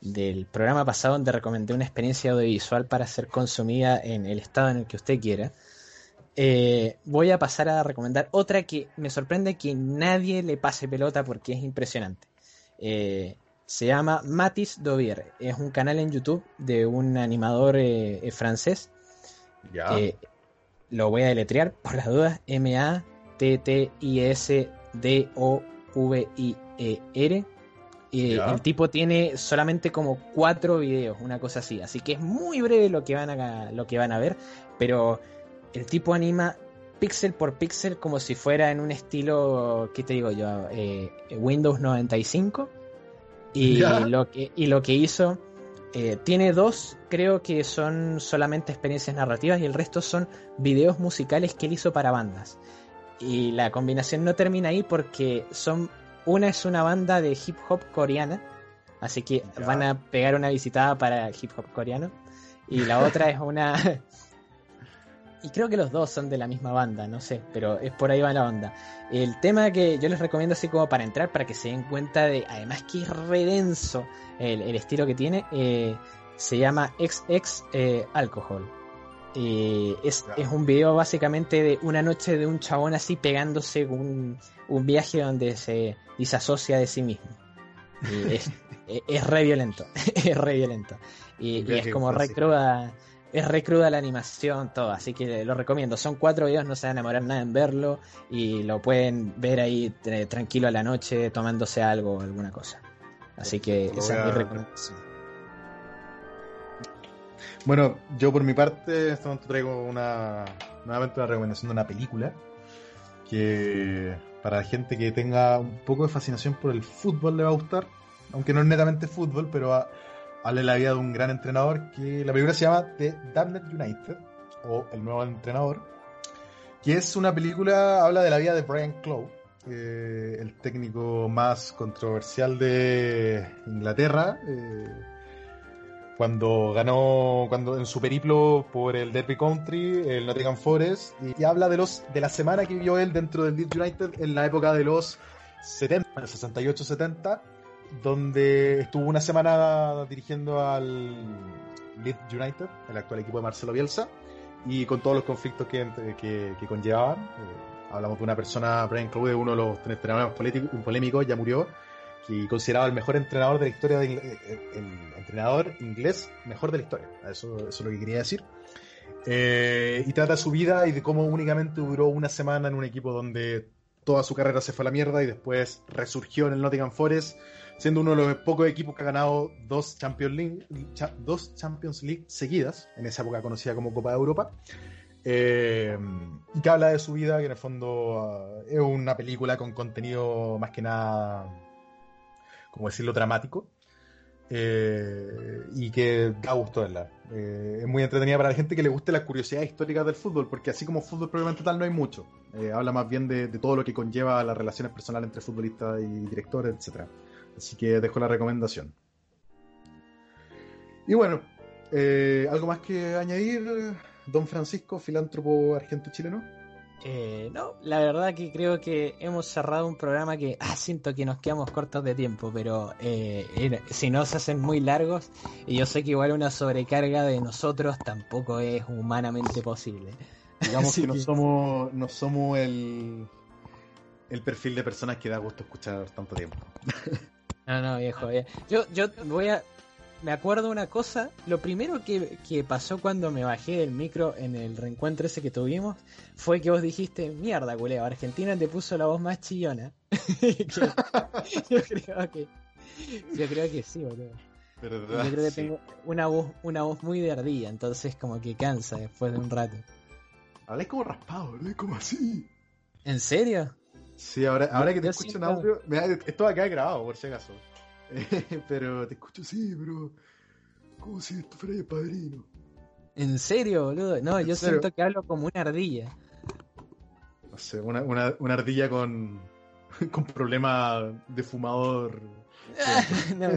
F: del programa pasado donde recomendé una experiencia audiovisual para ser consumida en el estado en el que usted quiera, eh, voy a pasar a recomendar otra que me sorprende que nadie le pase pelota porque es impresionante. Eh, se llama Matis Dovier. Es un canal en YouTube de un animador eh, eh, francés
E: Ya.
F: eh, lo voy a deletrear por las dudas. M-A-T-T-I-S-D-O-V-I-E-R. Eh, el tipo tiene solamente como cuatro videos, una cosa así. Así que es muy breve lo que van a, lo que van a ver. Pero el tipo anima píxel por píxel como si fuera en un estilo, ¿qué te digo yo? Eh, Windows 95. Y
E: Ya.
F: lo, que, y lo que hizo eh, tiene dos, creo que son solamente experiencias narrativas y el resto son videos musicales que él hizo para bandas. Y la combinación no termina ahí porque son una es una banda de hip hop coreana, así que
E: Ya.
F: van a pegar una visitada para hip hop coreano. Y la otra es una y creo que los dos son de la misma banda, no sé, pero es por ahí va la onda. El tema que yo les recomiendo así como para entrar, para que se den cuenta de, además que es redenso el, el estilo que tiene, eh, se llama XX eh, Alcohol. Eh, es, es un video básicamente de una noche de un chabón así pegándose un, un viaje donde se disasocia de sí mismo. Y es, es, es re violento, es re violento. Y, es como re cruda, es re cruda la animación, todo, así que lo recomiendo. Son cuatro videos, no se van a demorar nada en verlo y lo pueden ver ahí eh, tranquilo a la noche tomándose algo o alguna cosa. Así que esa es mi
E: a-
F: recomendación.
E: Bueno, yo por mi parte, en este momento traigo una, nuevamente una recomendación de una película que para la gente que tenga un poco de fascinación por el fútbol le va a gustar, aunque no es netamente fútbol, pero va- habla de la vida de un gran entrenador que la película se llama The Damned United o El Nuevo Entrenador, que es una película, habla de la vida de Brian Clough, eh, el técnico más controversial de Inglaterra. eh, cuando ganó cuando en su periplo por el Derby Country, el Nottingham Forest, y, habla de los de la semana que vivió él dentro del Leeds United en la época de los 70, 68-70, donde estuvo una semana dirigiendo al Leeds United, el actual equipo de Marcelo Bielsa, y con todos los conflictos que, que, conllevaban. Eh, hablamos de una persona, Brian Clough, uno de los entrenadores polémicos, ya murió, que consideraba el mejor entrenador de la historia, eh, el entrenador inglés mejor de la historia. Eso, es lo que quería decir. Eh, y trata su vida y de cómo únicamente duró una semana en un equipo donde toda su carrera se fue a la mierda y después resurgió en el Nottingham Forest, siendo uno de los pocos equipos que ha ganado dos Champions League, dos Champions League seguidas, en esa época conocida como Copa de Europa. Eh, y que habla de su vida, que en el fondo ah, es una película con contenido más que nada, como decirlo, dramático. eh, y que da gusto verla. Eh, es muy entretenida para la gente que le guste las curiosidades históricas del fútbol, porque así como fútbol propiamente tal no hay mucho. Eh, habla más bien de, de todo lo que conlleva las relaciones personales entre futbolistas y directores, etcétera. Así que dejo la recomendación. Y bueno, eh, ¿algo más que añadir, don Francisco, filántropo argento-chileno?
F: Eh, no, la verdad que creo que hemos cerrado un programa que ah, siento que nos quedamos cortos de tiempo, pero eh, si no se hacen muy largos, y yo sé que igual una sobrecarga de nosotros tampoco es humanamente posible.
E: Digamos que no somos, no somos el, el perfil de personas que da gusto escuchar tanto tiempo.
F: No, no, viejo. eh. Yo, yo voy a. Me acuerdo una cosa. Lo primero que, que pasó cuando me bajé del micro en el reencuentro ese que tuvimos fue que vos dijiste: Mierda, culeo, Argentina te puso la voz más chillona. Yo creo que. Yo creo que sí, boludo.
E: ¿Verdad?
F: Yo creo que
E: Sí.
F: tengo una voz, una voz muy de ardilla, entonces como que cansa después de un rato.
E: Hablé como raspado, hablé como así.
F: ¿En serio?
E: Sí, ahora, ahora que te escucho en
F: siento-
E: audio, mira, esto va a quedar grabado por si acaso. Pero te escucho sí, pero como si esto fuera el padrino.
F: ¿En serio, boludo? No, yo siento que hablo como una ardilla.
E: No sé, una, una, una ardilla con, con problema de fumador.
F: No,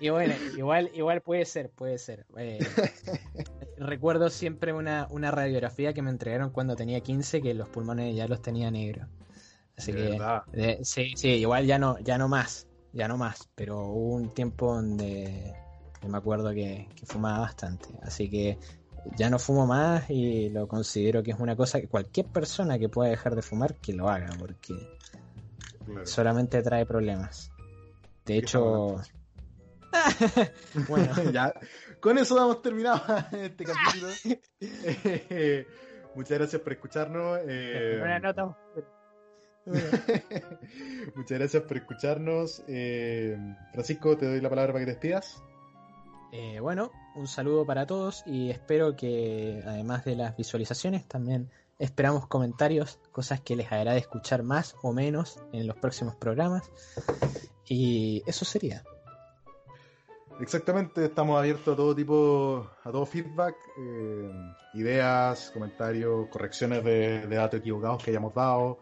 F: y bueno, igual, igual puede ser, puede ser. Eh, recuerdo siempre una, una radiografía que me entregaron cuando tenía 15 que los pulmones ya los tenía negros. Así
E: De
F: que sí, sí, igual ya no, ya no más, ya no más, pero hubo un tiempo donde me acuerdo que, que fumaba bastante. Así que ya no fumo más y lo considero que es una cosa que cualquier persona que pueda dejar de fumar que lo haga, porque
E: Claro.
F: solamente trae problemas. De hecho, bueno,
E: ya, con eso damos terminado este capítulo. Eh, muchas gracias por escucharnos. eh,
F: una nota.
E: muchas gracias por escucharnos. eh, Francisco, te doy la palabra para que te despidas.
F: Eh, bueno, un saludo para todos y espero que además de las visualizaciones también esperamos comentarios, cosas que les agrade escuchar más o menos en los próximos programas. Y eso sería.
E: Exactamente, estamos abiertos a todo tipo, a todo feedback, eh, ideas, comentarios, correcciones de, de datos equivocados que hayamos dado,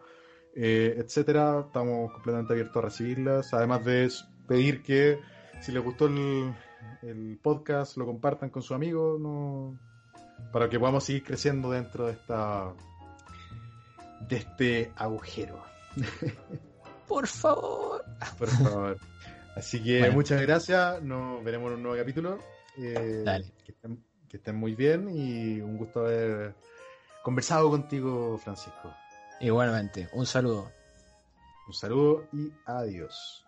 E: eh, etcétera. Estamos completamente abiertos a recibirlas. Además de pedir que si les gustó el, el podcast, lo compartan con sus amigos, no, para que podamos seguir creciendo dentro de esta de este agujero.
F: Por favor.
E: Por favor. Así que
F: Bueno.
E: muchas gracias. Nos veremos en un nuevo capítulo. Eh,
F: Dale.
E: Que estén, que estén muy bien y un gusto haber conversado contigo, Francisco.
F: Igualmente, un saludo.
E: Un saludo y adiós.